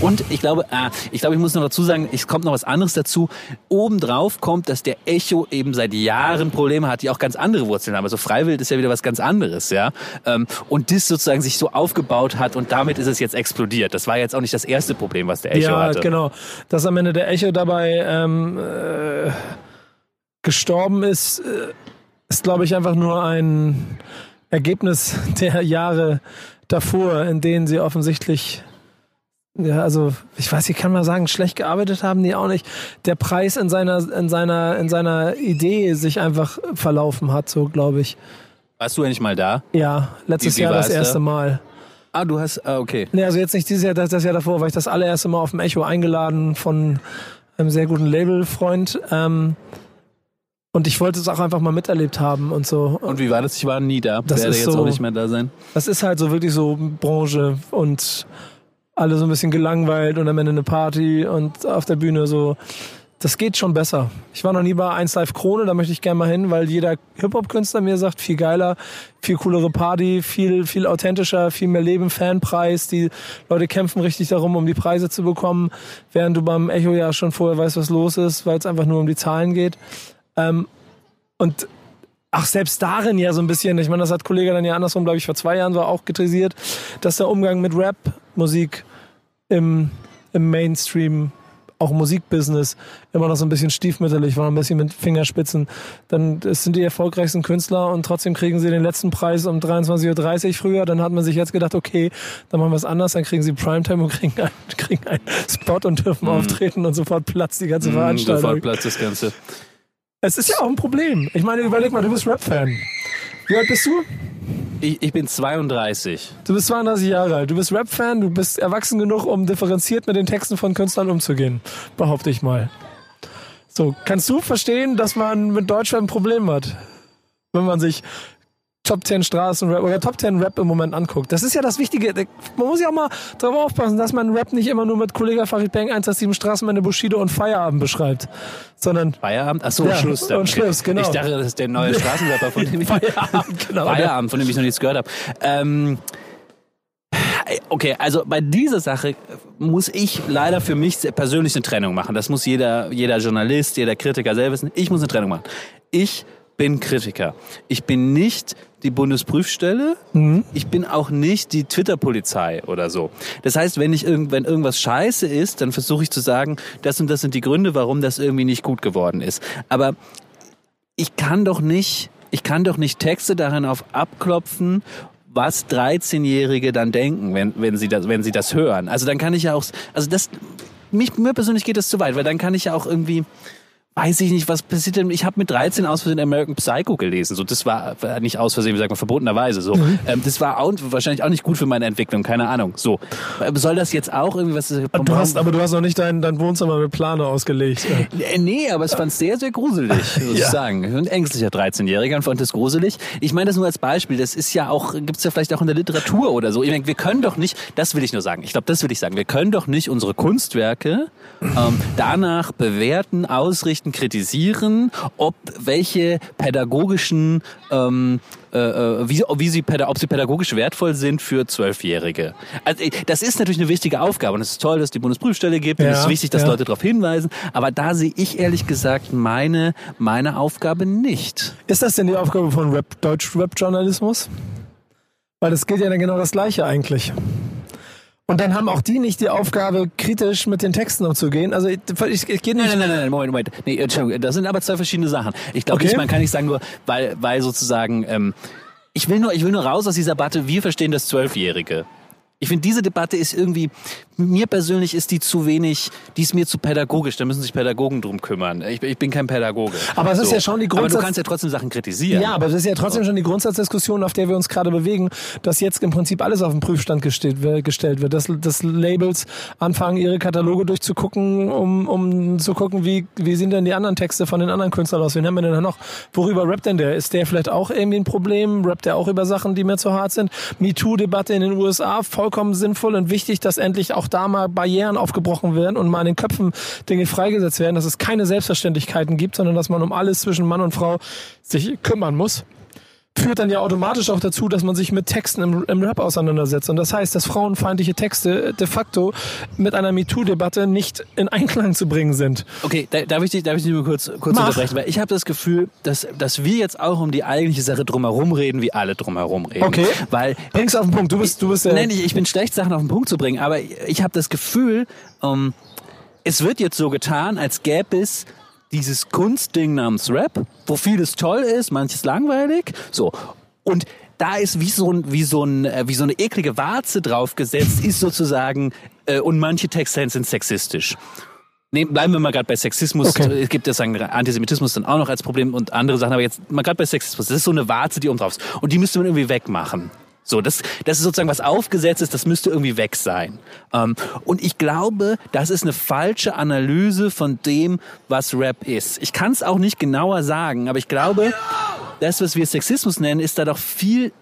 C: Und ich glaube, ah, ich glaube, ich muss noch dazu sagen, es kommt noch was anderes dazu. Obendrauf kommt, dass der Echo eben seit Jahren Probleme hat, die auch ganz andere Wurzeln haben. Also Freiwild ist ja wieder was ganz anderes, ja. Ähm, Und das sozusagen sich so aufgebaut hat und damit ist es jetzt explodiert. Das war jetzt auch nicht das erste Problem, was der Echo
B: ja,
C: hatte.
B: genau. Dass am Ende der Echo dabei ähm, äh, gestorben ist, äh, ist, glaube ich, einfach nur ein Ergebnis der Jahre davor, in denen sie offensichtlich, ja, also ich weiß, ich kann mal sagen, schlecht gearbeitet haben die auch nicht. Der Preis in seiner, in seiner, in seiner Idee sich einfach verlaufen hat, so glaube ich.
C: Warst du eigentlich mal da?
B: Ja, letztes Jahr das
C: war's da?
B: erste Mal.
C: Ah, du hast, ah, okay.
B: Nee, also jetzt nicht dieses Jahr, das, das Jahr davor war ich das allererste Mal auf dem Echo eingeladen von einem sehr guten Labelfreund. Ähm, und ich wollte es auch einfach mal miterlebt haben und so.
C: Und wie war das? Ich war nie da.
B: Das
C: Werde
B: ist
C: jetzt
B: so-
C: auch nicht mehr da sein.
B: Das ist halt so wirklich so Branche und alle so ein bisschen gelangweilt und am Ende eine Party und auf der Bühne so. Das geht schon besser. Ich war noch nie bei 1 Live Krone, da möchte ich gerne mal hin, weil jeder Hip-Hop-Künstler mir sagt, viel geiler, viel coolere Party, viel, viel authentischer, viel mehr Leben, Fanpreis. Die Leute kämpfen richtig darum, um die Preise zu bekommen, während du beim Echo ja schon vorher weißt, was los ist, weil es einfach nur um die Zahlen geht. Ähm, und Ach, selbst darin ja so ein bisschen, ich meine, das hat Kollege dann ja andersrum, glaube ich, vor zwei Jahren so auch kritisiert, dass der Umgang mit Rap-Musik im, im Mainstream, auch im Musikbusiness, immer noch so ein bisschen stiefmütterlich war, ein bisschen mit Fingerspitzen. Dann sind die erfolgreichsten Künstler und trotzdem kriegen sie den letzten Preis um 23.30 Uhr früher. Dann hat man sich jetzt gedacht, okay, dann machen wir es anders, dann kriegen sie Primetime und kriegen einen, kriegen einen Spot und dürfen auftreten und sofort platzt die ganze
C: Mm,
B: Veranstaltung.
C: Sofort Platz das Ganze.
B: Es ist ja auch ein Problem. Ich meine, überleg mal, du bist Rap-Fan. Wie alt bist du?
C: Ich, ich bin 32.
B: Du bist 32 Jahre alt. Du bist Rap-Fan, du bist erwachsen genug, um differenziert mit den Texten von Künstlern umzugehen. Behaupte ich mal. So, kannst du verstehen, dass man mit Deutschland ein Problem hat? Wenn man sich Top 10 Straßenrap oder Top 10 Rap im Moment anguckt. Das ist ja das Wichtige. Man muss ja auch mal darauf aufpassen, dass man Rap nicht immer nur mit Kollege Farid Bang 187 Straßenmänner Bushido und Feierabend beschreibt, sondern
C: Feierabend? Ach so,
B: Ja,
C: Schluss. dann.
B: und Schluss, genau.
C: Ich dachte, das ist der neue Straßenrapper, von dem ich
B: Feierabend, genau.
C: Feierabend, von dem ich noch nichts gehört habe. Ähm, okay, also bei dieser Sache muss ich leider für mich persönlich eine Trennung machen. Das muss jeder, jeder Journalist, jeder Kritiker selber wissen. Ich muss eine Trennung machen. Ich bin Kritiker. Ich bin nicht die Bundesprüfstelle. Ich bin auch nicht die Twitter-Polizei oder so. Das heißt, wenn ich irgend, wenn irgendwas scheiße ist, dann versuche ich zu sagen, das und das sind die Gründe, warum das irgendwie nicht gut geworden ist. Aber ich kann doch nicht, ich kann doch nicht Texte darin auf abklopfen, was 13-Jährige dann denken, wenn, wenn sie das, wenn sie das hören. Also dann kann ich ja auch, also das, mich, mir persönlich geht das zu weit, weil dann kann ich ja auch irgendwie, weiß ich nicht, was passiert denn? Ich habe mit 13 aus Versehen American Psycho gelesen. So, das war nicht aus Versehen, wie sagt man, verbotenerweise. So, ähm, das war auch, wahrscheinlich auch nicht gut für meine Entwicklung, keine Ahnung. So, soll das jetzt auch irgendwie was?
B: du hast, aber du hast noch nicht dein, dein Wohnzimmer mit Plane ausgelegt.
C: Äh, Nee, aber es fand sehr, sehr gruselig, muss
B: Ja.
C: ich sagen. Ein ängstlicher 13-Jähriger und fand das gruselig. Ich meine das nur als Beispiel. Das ist ja auch, gibt's ja vielleicht auch in der Literatur oder so. Ich meine, wir können doch nicht, das will ich nur sagen, ich glaube, das will ich sagen, wir können doch nicht unsere Kunstwerke ähm, danach bewerten, ausrichten, Nachrichten kritisieren, ob welche pädagogischen ähm, äh, äh wie, wie sie, ob sie pädagogisch wertvoll sind für Zwölfjährige. Also, äh, das ist natürlich eine wichtige Aufgabe und es ist toll, dass es die Bundesprüfstelle gibt ja, und es ist wichtig, dass ja. Leute darauf hinweisen. Aber da sehe ich ehrlich gesagt meine, meine Aufgabe nicht.
B: Ist das denn die Aufgabe von Rap, Deutsch-Rap-Journalismus? Weil das gilt ja dann genau das Gleiche eigentlich. Und dann haben auch die nicht die Aufgabe, kritisch mit den Texten umzugehen. Also ich, ich, ich gehe nicht.
C: Nein, nein, nein, nein, Moment, Moment. Nee, Entschuldigung, das sind aber zwei verschiedene Sachen. Ich glaube okay. nicht, man kann nicht sagen nur, weil, weil sozusagen, ähm, ich will nur, ich will nur raus aus dieser Debatte, wir verstehen das Zwölfjährige. Ich finde, diese Debatte ist irgendwie, mir persönlich ist die zu wenig, die ist mir zu pädagogisch, da müssen sich Pädagogen drum kümmern. Ich, ich bin kein Pädagoge.
B: Aber es so. ist ja schon die Grundsatz...
C: Aber du kannst ja trotzdem Sachen kritisieren.
B: Ja, aber es ist ja trotzdem schon die Grundsatzdiskussion, auf der wir uns gerade bewegen, dass jetzt im Prinzip alles auf den Prüfstand gestellt, gestellt wird. Dass, dass Labels anfangen, ihre Kataloge durchzugucken, um, um zu gucken, wie, wie sehen denn die anderen Texte von den anderen Künstlern aus? Wen haben wir denn da noch? Worüber rappt denn der? Ist der vielleicht auch irgendwie ein Problem? Rappt der auch über Sachen, die mir zu hart sind? MeToo-Debatte in den USA, voll vollkommen sinnvoll und wichtig, dass endlich auch da mal Barrieren aufgebrochen werden und mal in den Köpfen Dinge freigesetzt werden, dass es keine Selbstverständlichkeiten gibt, sondern dass man um alles zwischen Mann und Frau sich kümmern muss führt dann ja automatisch auch dazu, dass man sich mit Texten im, im, Rap auseinandersetzt. Und das heißt, dass frauenfeindliche Texte de facto mit einer MeToo-Debatte nicht in Einklang zu bringen sind.
C: Okay, da, darf ich dich, darf ich dich nur kurz, kurz unterbrechen? Weil ich habe das Gefühl, dass, dass wir jetzt auch um die eigentliche Sache drumherum reden, wie alle drumherum reden.
B: Okay.
C: Weil,
B: Bring's auf den Punkt. Du bist, du bist
C: der. Nein, ich, ich bin schlecht, Sachen auf den Punkt zu bringen, aber ich habe das Gefühl, um, es wird jetzt so getan, als gäbe es dieses Kunstding namens Rap, wo vieles toll ist, manches langweilig. So. Und da ist wie so, ein, wie so, ein, äh, wie so eine eklige Warze draufgesetzt, ist sozusagen, äh, und manche Texte sind sexistisch. Nee, bleiben wir mal gerade bei Sexismus. Okay. Es gibt ja sagen Antisemitismus dann auch noch als Problem und andere Sachen, aber jetzt mal gerade bei Sexismus. Das ist so eine Warze, die oben drauf ist. Und die müsste man irgendwie wegmachen. So, das, das ist sozusagen was aufgesetzt ist, das müsste irgendwie weg sein. Ähm, und ich glaube, das ist eine falsche Analyse von dem, was Rap ist. Ich kann es auch nicht genauer sagen, aber ich glaube, das, was wir Sexismus nennen, ist da doch viel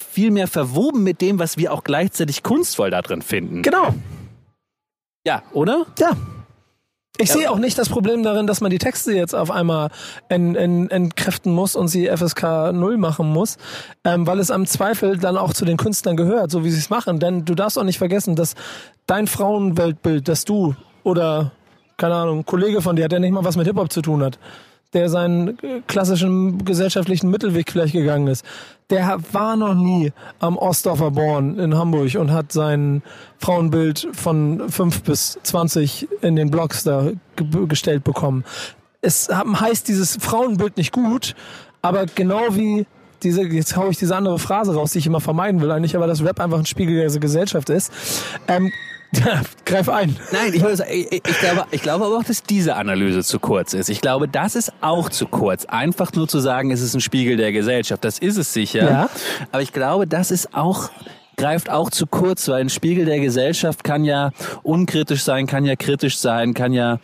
C: viel mehr verwoben mit dem, was wir auch gleichzeitig kunstvoll da drin finden.
B: Genau.
C: Ja, oder?
B: Ja. Ich ja. sehe auch nicht das Problem darin, dass man die Texte jetzt auf einmal en, en, entkräften muss und sie FSK 0 machen muss, ähm, weil es am Zweifel dann auch zu den Künstlern gehört, so wie sie es machen. Denn du darfst auch nicht vergessen, dass dein Frauenweltbild, das du oder, keine Ahnung, ein Kollege von dir, der nicht mal was mit Hip-Hop zu tun hat, der seinen äh, klassischen gesellschaftlichen Mittelweg vielleicht gegangen ist, der war noch nie am Ostdorfer Born in Hamburg und hat sein Frauenbild von fünf bis zwanzig in den Blogs da gestellt bekommen. Es heißt dieses Frauenbild nicht gut, aber genau wie diese, jetzt hau ich diese andere Phrase raus, die ich immer vermeiden will eigentlich, aber dass Rap einfach ein Spiegel der Gesellschaft ist, ähm, greif ein.
C: Nein, ich, sagen, ich, ich, glaube, ich glaube aber auch, dass diese Analyse zu kurz ist. Ich glaube, das ist auch zu kurz. Einfach nur zu sagen, es ist ein Spiegel der Gesellschaft. Das ist es sicher. Ja. Aber ich glaube, das ist auch greift auch zu kurz, weil ein Spiegel der Gesellschaft kann ja unkritisch sein, kann ja kritisch sein, kann ja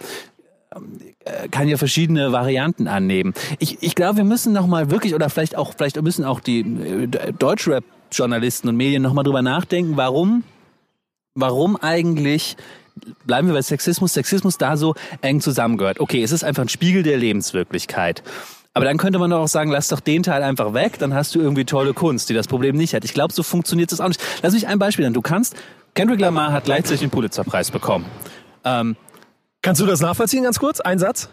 C: äh, kann ja verschiedene Varianten annehmen. Ich, ich glaube, wir müssen noch mal wirklich oder vielleicht auch vielleicht müssen auch die äh, Deutschrap Journalisten und Medien noch mal drüber nachdenken, warum warum eigentlich bleiben wir bei Sexismus, Sexismus da so eng zusammengehört. Okay, es ist einfach ein Spiegel der Lebenswirklichkeit. Aber dann könnte man doch auch sagen, lass doch den Teil einfach weg, dann hast du irgendwie tolle Kunst, die das Problem nicht hat. Ich glaube, so funktioniert das auch nicht. Lass mich ein Beispiel nennen. Du kannst, Kendrick Lamar hat gleichzeitig den Pulitzerpreis bekommen.
B: Ähm, Kannst du das nachvollziehen, ganz kurz? Ein Satz?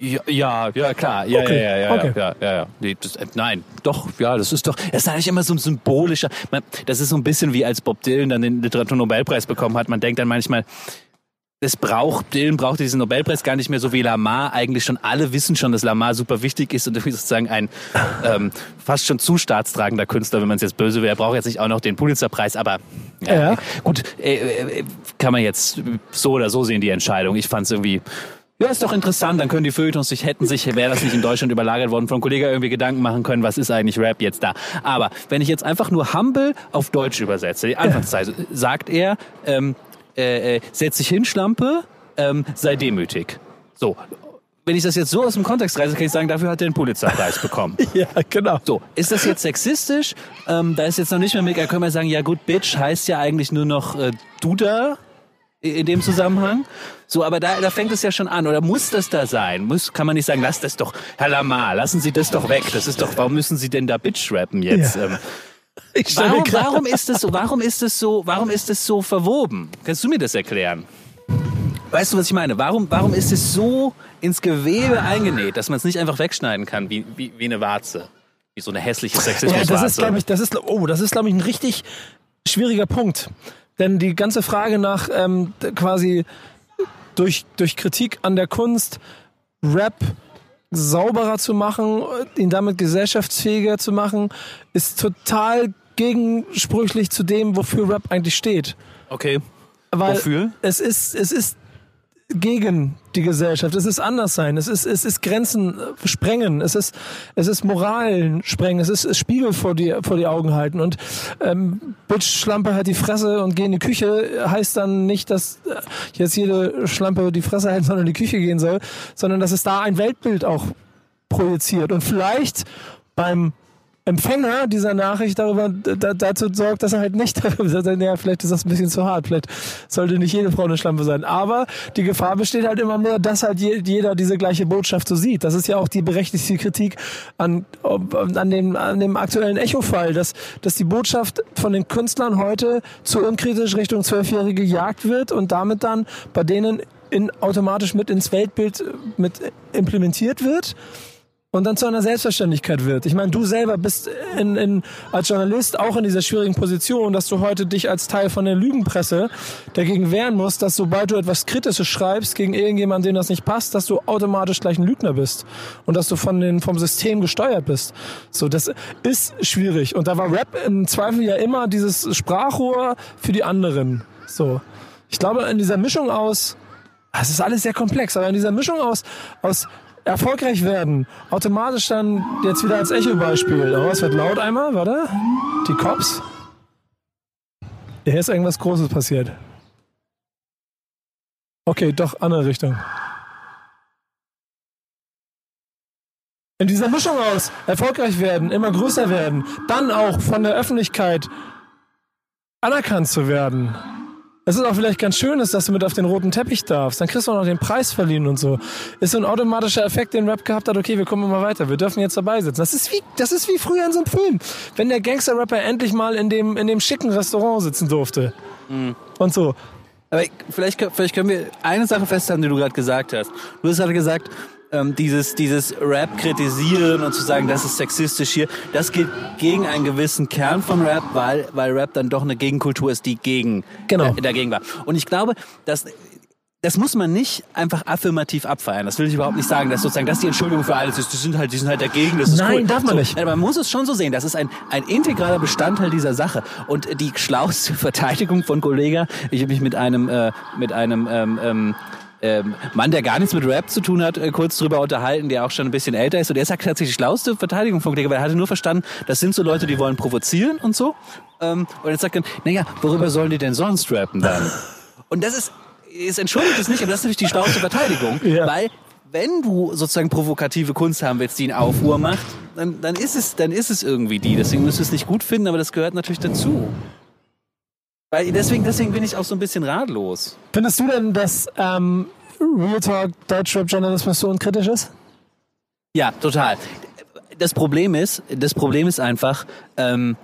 C: Ja, ja, ja, klar. Ja, okay. ja, ja, ja, okay. ja, ja, ja. Nee, das, äh, nein, doch, ja, das ist doch, das ist eigentlich immer so ein symbolischer, man, das ist so ein bisschen wie als Bob Dylan dann den Literaturnobelpreis bekommen hat. Man denkt dann manchmal, es braucht, Dylan braucht diesen Nobelpreis gar nicht mehr so wie Lamar. Eigentlich schon alle wissen schon, dass Lamar super wichtig ist und sozusagen ein ähm, fast schon zu staatstragender Künstler, wenn man es jetzt böse wäre. Er braucht jetzt nicht auch noch den Pulitzerpreis, aber ja, ja. gut, äh, äh, kann man jetzt so oder so sehen, die Entscheidung. Ich fand es irgendwie ja, ist doch interessant. Dann können die Feuilletons sich, hätten sich, wäre das nicht in Deutschland überlagert worden, von Kollegen irgendwie Gedanken machen können, was ist eigentlich Rap jetzt da. Aber wenn ich jetzt einfach nur Humble auf Deutsch übersetze, die Anfangszeit, sagt er, ähm, äh, äh, setz dich hin, Schlampe, ähm, sei demütig. So. Wenn ich das jetzt so aus dem Kontext reise, kann ich sagen, dafür hat er den Pulitzerpreis bekommen.
B: ja, genau.
C: So, ist das jetzt sexistisch? Ähm, da ist jetzt noch nicht mehr mega, können wir sagen, ja gut, Bitch heißt ja eigentlich nur noch äh, Duda in dem Zusammenhang. So, aber da, da fängt es ja schon an. Oder muss das da sein? Muss, kann man nicht sagen, lass das doch, Herr Lamar, lassen Sie das doch weg. Das ist doch, warum müssen Sie denn da Bitch rappen jetzt? Ja. Ähm, warum, warum ist es so, warum ist es so, warum ist es so verwoben? Kannst du mir das erklären? Weißt du, was ich meine? Warum, warum ist es so ins Gewebe eingenäht, dass man es nicht einfach wegschneiden kann, wie, wie, wie eine Warze? Wie so eine hässliche Sexismuswarze.
B: Ja, das ist, glaube ich, das ist, oh, das ist, glaube ich, ein richtig schwieriger Punkt. Denn die ganze Frage nach ähm, quasi durch, durch Kritik an der Kunst Rap sauberer zu machen, ihn damit gesellschaftsfähiger zu machen, ist total gegensprüchlich zu dem, wofür Rap eigentlich steht.
C: Okay.
B: Weil
C: Wofür?
B: Es ist, es ist gegen die Gesellschaft. Es ist anders sein. Es ist, es ist Grenzen äh, sprengen. Es ist, es ist Moralen sprengen. Es ist, es Spiegel vor die, vor die Augen halten. Und ähm, Bitch Schlampe hat die Fresse und geh in die Küche heißt dann nicht, dass äh, jetzt jede Schlampe die Fresse hält, sondern in die Küche gehen soll, sondern dass es da ein Weltbild auch projiziert. Und vielleicht beim Empfänger dieser Nachricht darüber da, dazu sorgt, dass er halt nicht darüber sagt, ja, vielleicht ist das ein bisschen zu hart, vielleicht sollte nicht jede Frau eine Schlampe sein. Aber die Gefahr besteht halt immer mehr, dass halt jeder diese gleiche Botschaft so sieht. Das ist ja auch die berechtigte Kritik an, an, dem, an dem aktuellen Echo-Fall, dass, dass die Botschaft von den Künstlern heute zu unkritisch Richtung Zwölfjährige gejagt wird und damit dann bei denen in, automatisch mit ins Weltbild mit implementiert wird und dann zu einer Selbstverständlichkeit wird. Ich meine, du selber bist in, in, als Journalist auch in dieser schwierigen Position, dass du heute dich als Teil von der Lügenpresse dagegen wehren musst, dass sobald du etwas Kritisches schreibst gegen irgendjemanden, dem das nicht passt, dass du automatisch gleich ein Lügner bist und dass du von den, vom System gesteuert bist. So, das ist schwierig. Und da war Rap im Zweifel ja immer dieses Sprachrohr für die anderen. So. Ich glaube, in dieser Mischung aus, es ist alles sehr komplex, aber in dieser Mischung aus, aus erfolgreich werden, automatisch dann jetzt wieder als Echo-Beispiel. Oh, es wird laut einmal, warte. Die Cops. Hier ist irgendwas Großes passiert. Okay, doch, andere Richtung. In dieser Mischung aus erfolgreich werden, immer größer werden, dann auch von der Öffentlichkeit anerkannt zu werden es ist auch vielleicht ganz schön, dass du mit auf den roten Teppich darfst. Dann kriegst du auch noch den Preis verliehen und so. Ist so ein automatischer Effekt, den Rap gehabt hat, okay, wir kommen mal weiter, wir dürfen jetzt dabei sitzen. Das ist wie, das ist wie früher in so einem Film. Wenn der Gangster-Rapper endlich mal in dem, in dem schicken Restaurant sitzen durfte. Mhm. Und so.
C: Aber vielleicht, vielleicht können wir eine Sache festhalten, die du gerade gesagt hast. Du hast gerade gesagt, ähm, dieses, dieses Rap kritisieren und zu sagen, das ist sexistisch hier, das geht gegen einen gewissen Kern von Rap, weil, weil Rap dann doch eine Gegenkultur ist, die gegen,
B: genau.
C: äh, dagegen war. Und ich glaube, dass das muss man nicht einfach affirmativ abfeiern. Das will ich überhaupt nicht sagen, dass sozusagen das die Entschuldigung für alles ist. Die sind halt, die sind halt dagegen. Das ist
B: Nein,
C: cool.
B: darf man
C: so,
B: nicht.
C: Aber man muss es schon so sehen. Das ist ein, ein integraler Bestandteil dieser Sache. Und die schlauste Verteidigung von Kollega, ich habe mich mit einem, äh, mit einem, ähm, ähm, ähm, Mann, der gar nichts mit Rap zu tun hat, äh, kurz drüber unterhalten, der auch schon ein bisschen älter ist. Und der sagt tatsächlich die schlauste Verteidigung von Kollege, weil er hatte nur verstanden, das sind so Leute, die wollen provozieren und so. Ähm, und jetzt sagt er, naja, worüber sollen die denn sonst rappen dann? Und das ist, es entschuldigt es nicht, aber das ist natürlich die schlauste Verteidigung, ja. weil wenn du sozusagen provokative Kunst haben willst, die einen Aufruhr macht, dann, dann ist es, dann ist es irgendwie die. Deswegen müsst ihr es nicht gut finden, aber das gehört natürlich dazu. Weil deswegen, deswegen bin ich auch so ein bisschen ratlos.
B: Findest du denn, dass ähm, Real Talk Deutschrap-Journalismus so unkritisch ist?
C: Ja, total. Das Problem ist, das Problem ist einfach, ähm,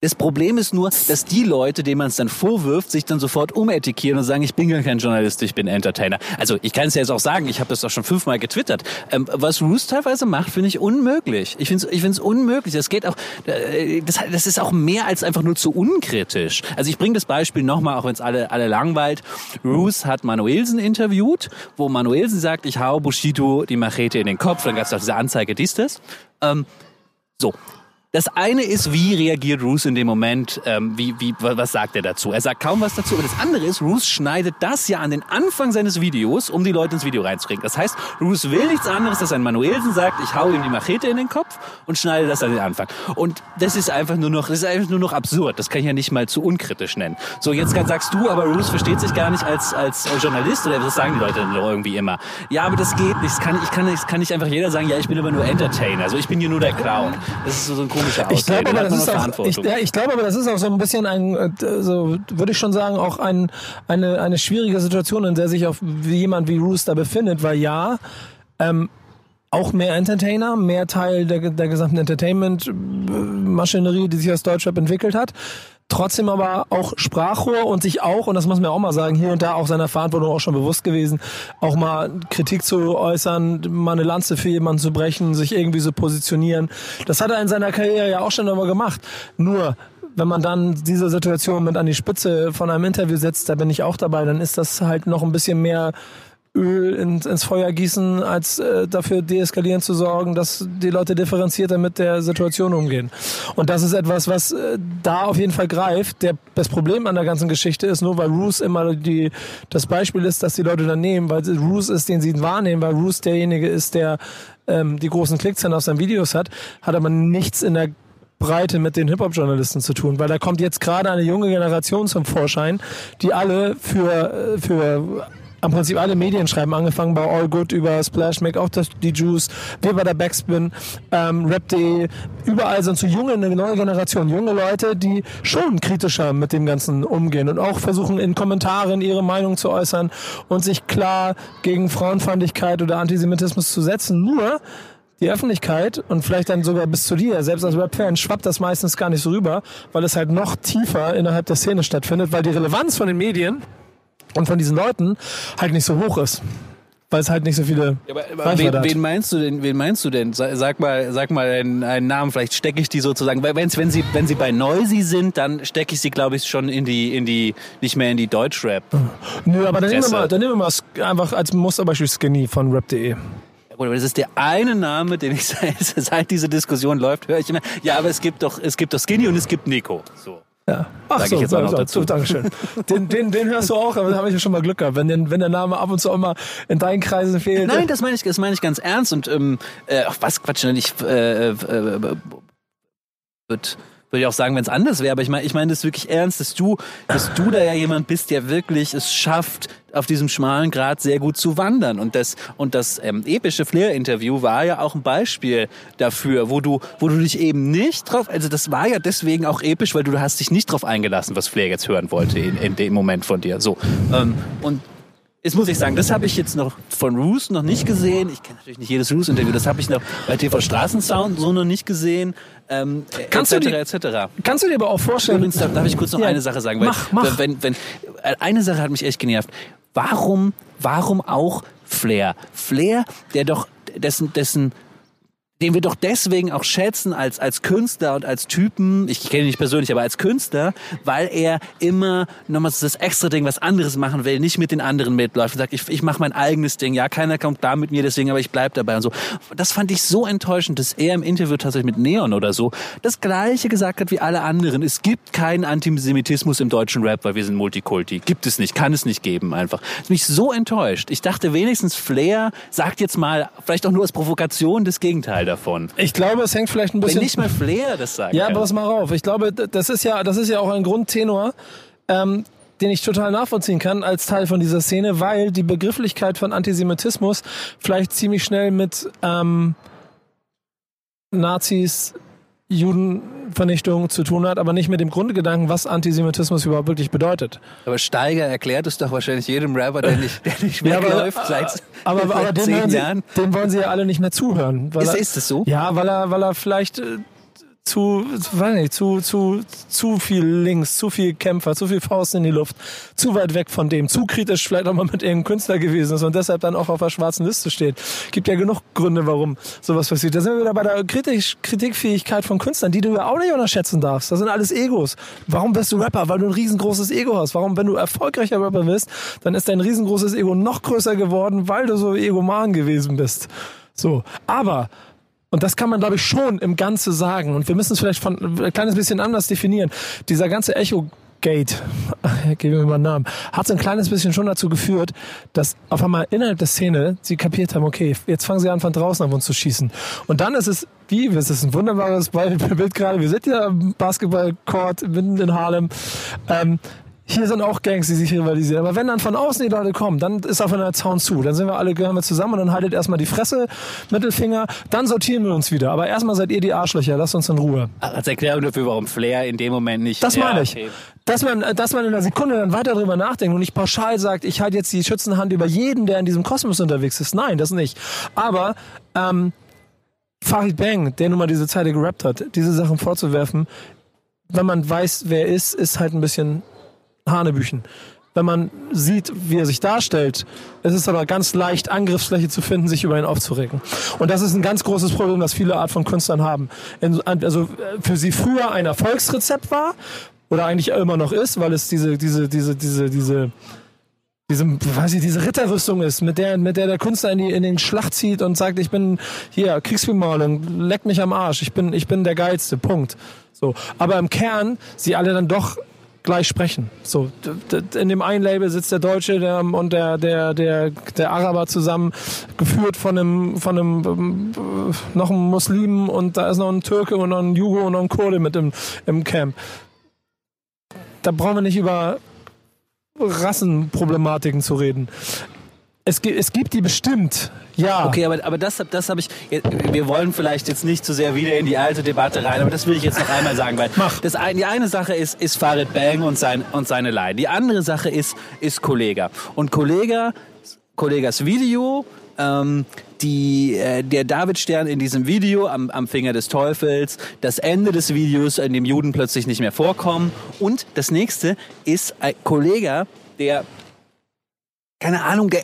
C: das Problem ist nur, dass die Leute, denen man es dann vorwirft, sich dann sofort umetikieren und sagen, ich bin gar kein Journalist, ich bin Entertainer. Also ich kann es ja jetzt auch sagen, ich habe das doch schon fünfmal getwittert. Ähm, was Roos teilweise macht, finde ich unmöglich. Ich finde es ich find's unmöglich. Das geht auch, äh, das, das ist auch mehr als einfach nur zu unkritisch. Also ich bringe das Beispiel nochmal, auch wenn es alle, alle langweilt. Roos hat Manuelsen interviewt, wo Manuelsen sagt, ich hau Bushido die Machete in den Kopf. Dann gab es auch diese Anzeige, dies, das. Ähm, so, das eine ist, wie reagiert Roos in dem Moment, ähm, wie, wie, was sagt er dazu? Er sagt kaum was dazu. Aber das andere ist, Roos schneidet das ja an den Anfang seines Videos, um die Leute ins Video reinzukriegen. Das heißt, Roos will nichts anderes, dass ein Manuelsen sagt, ich hau ihm die Machete in den Kopf und schneide das an den Anfang. Und das ist einfach nur noch, das ist einfach nur noch absurd. Das kann ich ja nicht mal zu unkritisch nennen. So, jetzt sagst du, aber Roos versteht sich gar nicht als, als Journalist oder das sagen die Leute irgendwie immer. Ja, aber das geht nicht. Das kann, ich kann, das kann nicht einfach jeder sagen, ja, ich bin aber nur Entertainer. Also ich bin hier nur der Clown. Das ist so ein komische
B: Ich glaube,
C: Ausrede.
B: aber
C: Da
B: das ist auch, ich, ja, ich glaube, aber das ist auch so ein bisschen ein, äh, so würde ich schon sagen, auch ein, eine, eine schwierige Situation, in der sich auch jemand wie Roos da befindet, weil ja, ähm, auch mehr Entertainer, mehr Teil der, der gesamten Entertainment-Maschinerie, die sich aus Deutschrap entwickelt hat. Trotzdem aber auch Sprachrohr und sich auch, und das muss man auch mal sagen, hier und da auch seiner Verantwortung auch schon bewusst gewesen, auch mal Kritik zu äußern, mal eine Lanze für jemanden zu brechen, sich irgendwie so positionieren. Das hat er in seiner Karriere ja auch schon immer gemacht. Nur, wenn man dann diese Situation mit an die Spitze von einem Interview setzt, da bin ich auch dabei, dann ist das halt noch ein bisschen mehr Öl ins, ins Feuer gießen, als äh, dafür deeskalieren zu sorgen, dass die Leute differenzierter mit der Situation umgehen. Und das ist etwas, was äh, da auf jeden Fall greift. Der, das Problem an der ganzen Geschichte ist nur, weil Roos immer die, das Beispiel ist, dass die Leute dann nehmen, weil Roos ist, den sie wahrnehmen, weil Roos derjenige ist, der ähm, die großen Klickzahlen auf seinen Videos hat, hat aber nichts in der Breite mit den Hip-Hop-Journalisten zu tun, weil da kommt jetzt gerade eine junge Generation zum Vorschein, die alle für, äh, für am Prinzip alle Medien schreiben, angefangen bei All Good über Splash, Make auch das, die Juice, wir bei der Backspin, ähm, Rap.de, überall sind so junge, eine neue Generation, junge Leute, die schon kritischer mit dem Ganzen umgehen und auch versuchen in Kommentaren ihre Meinung zu äußern und sich klar gegen Frauenfeindlichkeit oder Antisemitismus zu setzen. Nur die Öffentlichkeit und vielleicht dann sogar bis zu dir, selbst als Rap-Fan, schwappt das meistens gar nicht so rüber, weil es halt noch tiefer innerhalb der Szene stattfindet, weil die Relevanz von den Medien und von diesen Leuten halt nicht so hoch ist. Weil es halt nicht so viele
C: Ja, aber, wen, wen meinst du denn? Wen meinst du denn? Sa- Sag mal, sag mal einen, einen Namen. Vielleicht stecke ich die sozusagen. Weil wenn's, wenn sie, wenn sie bei Noisy sind, dann stecke ich sie, glaube ich, schon in die, in die, nicht mehr in die Deutschrap.
B: Nö, aber dann nehmen, wir mal, dann nehmen wir mal einfach als Musterbeispiel Skinny von Rap.de.
C: Oder das ist der eine Name, den ich seit, seit diese Diskussion läuft, höre ich immer. Ja, aber es gibt doch, es gibt doch Skinny und es gibt Nico. So.
B: Ja. Ach
C: Sag
B: so,
C: ich jetzt auch noch dazu.
B: Dankeschön. Den, den, den hörst du auch, aber da habe ich ja schon mal Glück gehabt, wenn, den, wenn der Name ab und zu auch mal in deinen Kreisen fehlt.
C: Nein, das meine ich, das meine ich ganz ernst und ähm, äh, ach, was Quatsch, ne, ich äh, äh, äh, wird würde ich auch sagen, wenn es anders wäre, aber ich meine, ich meine das wirklich ernst, dass du, dass du da ja jemand bist, der wirklich es schafft, auf diesem schmalen Grat sehr gut zu wandern und das und das ähm, epische Flair-Interview war ja auch ein Beispiel dafür, wo du, wo du dich eben nicht drauf, also das war ja deswegen auch episch, weil du hast dich nicht drauf eingelassen, was Flair jetzt hören wollte in, in dem Moment von dir. So ähm, und Jetzt muss ich sagen, das habe ich jetzt noch von Roos noch nicht gesehen. Ich kenne natürlich nicht jedes Roos-Interview. Das habe ich noch bei TV Straßensound so noch nicht gesehen. Ähm,
B: Kannst
C: etc.
B: du die-
C: etc.
B: Kannst du dir aber auch vorstellen,
C: Übrigens, darf, darf ich kurz noch
B: Ja.
C: eine Sache sagen? Weil,
B: Mach, mach.
C: Wenn, wenn, äh, eine Sache hat mich echt genervt. Warum, warum auch Flair? Flair, der doch, dessen, dessen, den wir doch deswegen auch schätzen als, als Künstler und als Typen, ich kenne ihn nicht persönlich, aber als Künstler, weil er immer nochmal so das extra Ding, was anderes machen will, nicht mit den anderen mitläuft und sagt, ich, ich mache mein eigenes Ding, ja, keiner kommt da mit mir, deswegen, aber ich bleib dabei und so. Das fand ich so enttäuschend, dass er im Interview tatsächlich mit Neon oder so das Gleiche gesagt hat wie alle anderen. Es gibt keinen Antisemitismus im deutschen Rap, weil wir sind Multikulti. Gibt es nicht, kann es nicht geben einfach. Das hat mich so enttäuscht. Ich dachte wenigstens Flair sagt jetzt mal, vielleicht auch nur als Provokation, das Gegenteil davon.
B: ich glaube, es hängt vielleicht ein
C: Wenn
B: bisschen...
C: nicht mal Flair das sagt.
B: Ja, aber pass mal auf. Ich glaube, das ist ja, das ist ja auch ein Grundtenor, ähm, den ich total nachvollziehen kann als Teil von dieser Szene, weil die Begrifflichkeit von Antisemitismus vielleicht ziemlich schnell mit ähm, Nazis, Judenvernichtung zu tun hat, aber nicht mit dem Grundgedanken, was Antisemitismus überhaupt wirklich bedeutet.
C: Aber Steiger erklärt es doch wahrscheinlich jedem Rapper, der nicht, der nicht
B: Ja, aber-
C: wegläuft seit,
B: Aber, aber, aber
C: zehn
B: sie,
C: Jahren.
B: dem wollen sie ja alle nicht mehr zuhören.
C: Ist,
B: er,
C: ist es so?
B: Ja, weil er, weil er vielleicht äh, zu, weiß nicht, zu, zu, zu viel links, zu viel Kämpfer, zu viel Faust in die Luft, zu weit weg von dem, zu kritisch vielleicht auch mal mit irgendeinem Künstler gewesen ist und deshalb dann auch auf der schwarzen Liste steht. Gibt ja genug Gründe, warum sowas passiert. Da sind wir wieder bei der Kritisch, Kritikfähigkeit von Künstlern, die du ja auch nicht unterschätzen darfst. Das sind alles Egos. Warum bist du Rapper? Weil du ein riesengroßes Ego hast. Warum, wenn du erfolgreicher Rapper bist, dann ist dein riesengroßes Ego noch größer geworden, weil du so egoman gewesen bist. So. Aber und das kann man, glaube ich, schon im Ganze sagen. Und wir müssen es vielleicht von ein kleines bisschen anders definieren. Dieser ganze Echo Gate, geben wir mal einen Namen, hat so ein kleines bisschen schon dazu geführt, dass auf einmal innerhalb der Szene sie kapiert haben, okay, jetzt fangen sie an, von draußen auf uns zu schießen. Und dann ist es, wie, es ist ein wunderbares Bild gerade, wir sind ja am Basketballcourt mitten in Harlem. Ähm, hier sind auch Gangs, die sich rivalisieren. Aber wenn dann von außen die Leute kommen, dann ist auf einer Zaun zu. Dann sind wir alle, gehören wir zusammen und dann haltet erstmal die Fresse, Mittelfinger, dann sortieren wir uns wieder. Aber erstmal seid ihr die Arschlöcher, lasst uns in Ruhe.
C: Als Erklärung dafür, warum Flair in dem Moment nicht.
B: Das meine ich.
C: okay.
B: Dass man, dass man in einer Sekunde dann weiter drüber nachdenkt und nicht pauschal sagt, ich halte jetzt die Schützenhand über jeden, der in diesem Kosmos unterwegs ist. Nein, das nicht. Aber ähm, Farid Bang, der nun mal diese Zeile gerappt hat, diese Sachen vorzuwerfen, wenn man weiß, wer er ist, ist halt ein bisschen Hanebüchen. Wenn man sieht, wie er sich darstellt, es ist aber ganz leicht, Angriffsfläche zu finden, sich über ihn aufzuregen. Und das ist ein ganz großes Problem, das viele Art von Künstlern haben. Also für sie früher ein Erfolgsrezept war oder eigentlich immer noch ist, weil es diese, diese, diese, diese, diese, diese, weiß ich, diese Ritterrüstung ist, mit der, mit der der Künstler in, die, in den Schlacht zieht und sagt, ich bin hier Kriegsbemalung, leck mich am Arsch, ich bin, ich bin der geilste, Punkt. So, aber im Kern sie alle dann doch gleich sprechen. So, in dem einen Label sitzt der Deutsche und der, der, der, der Araber zusammen, geführt von einem, von einem, äh, noch einem Muslimen und da ist noch ein Türke und noch ein Jugo und noch ein Kurde mit im, im Camp. Da brauchen wir nicht über Rassenproblematiken zu reden. Es, es gibt die bestimmt, ja.
C: Okay, aber, aber das, das habe ich. Wir wollen vielleicht jetzt nicht zu sehr wieder in die alte Debatte rein, aber das will ich jetzt noch einmal sagen, weil
B: Mach.
C: Das die eine Sache ist, ist Farid Bang und, sein, und seine Line. Die andere Sache ist, ist Kollega. Und Kollega, Kollegas Video, ähm, die, äh, der Davidstern in diesem Video am, am Finger des Teufels, das Ende des Videos, in dem Juden plötzlich nicht mehr vorkommen. Und das nächste ist ein Kollega, der keine Ahnung, der,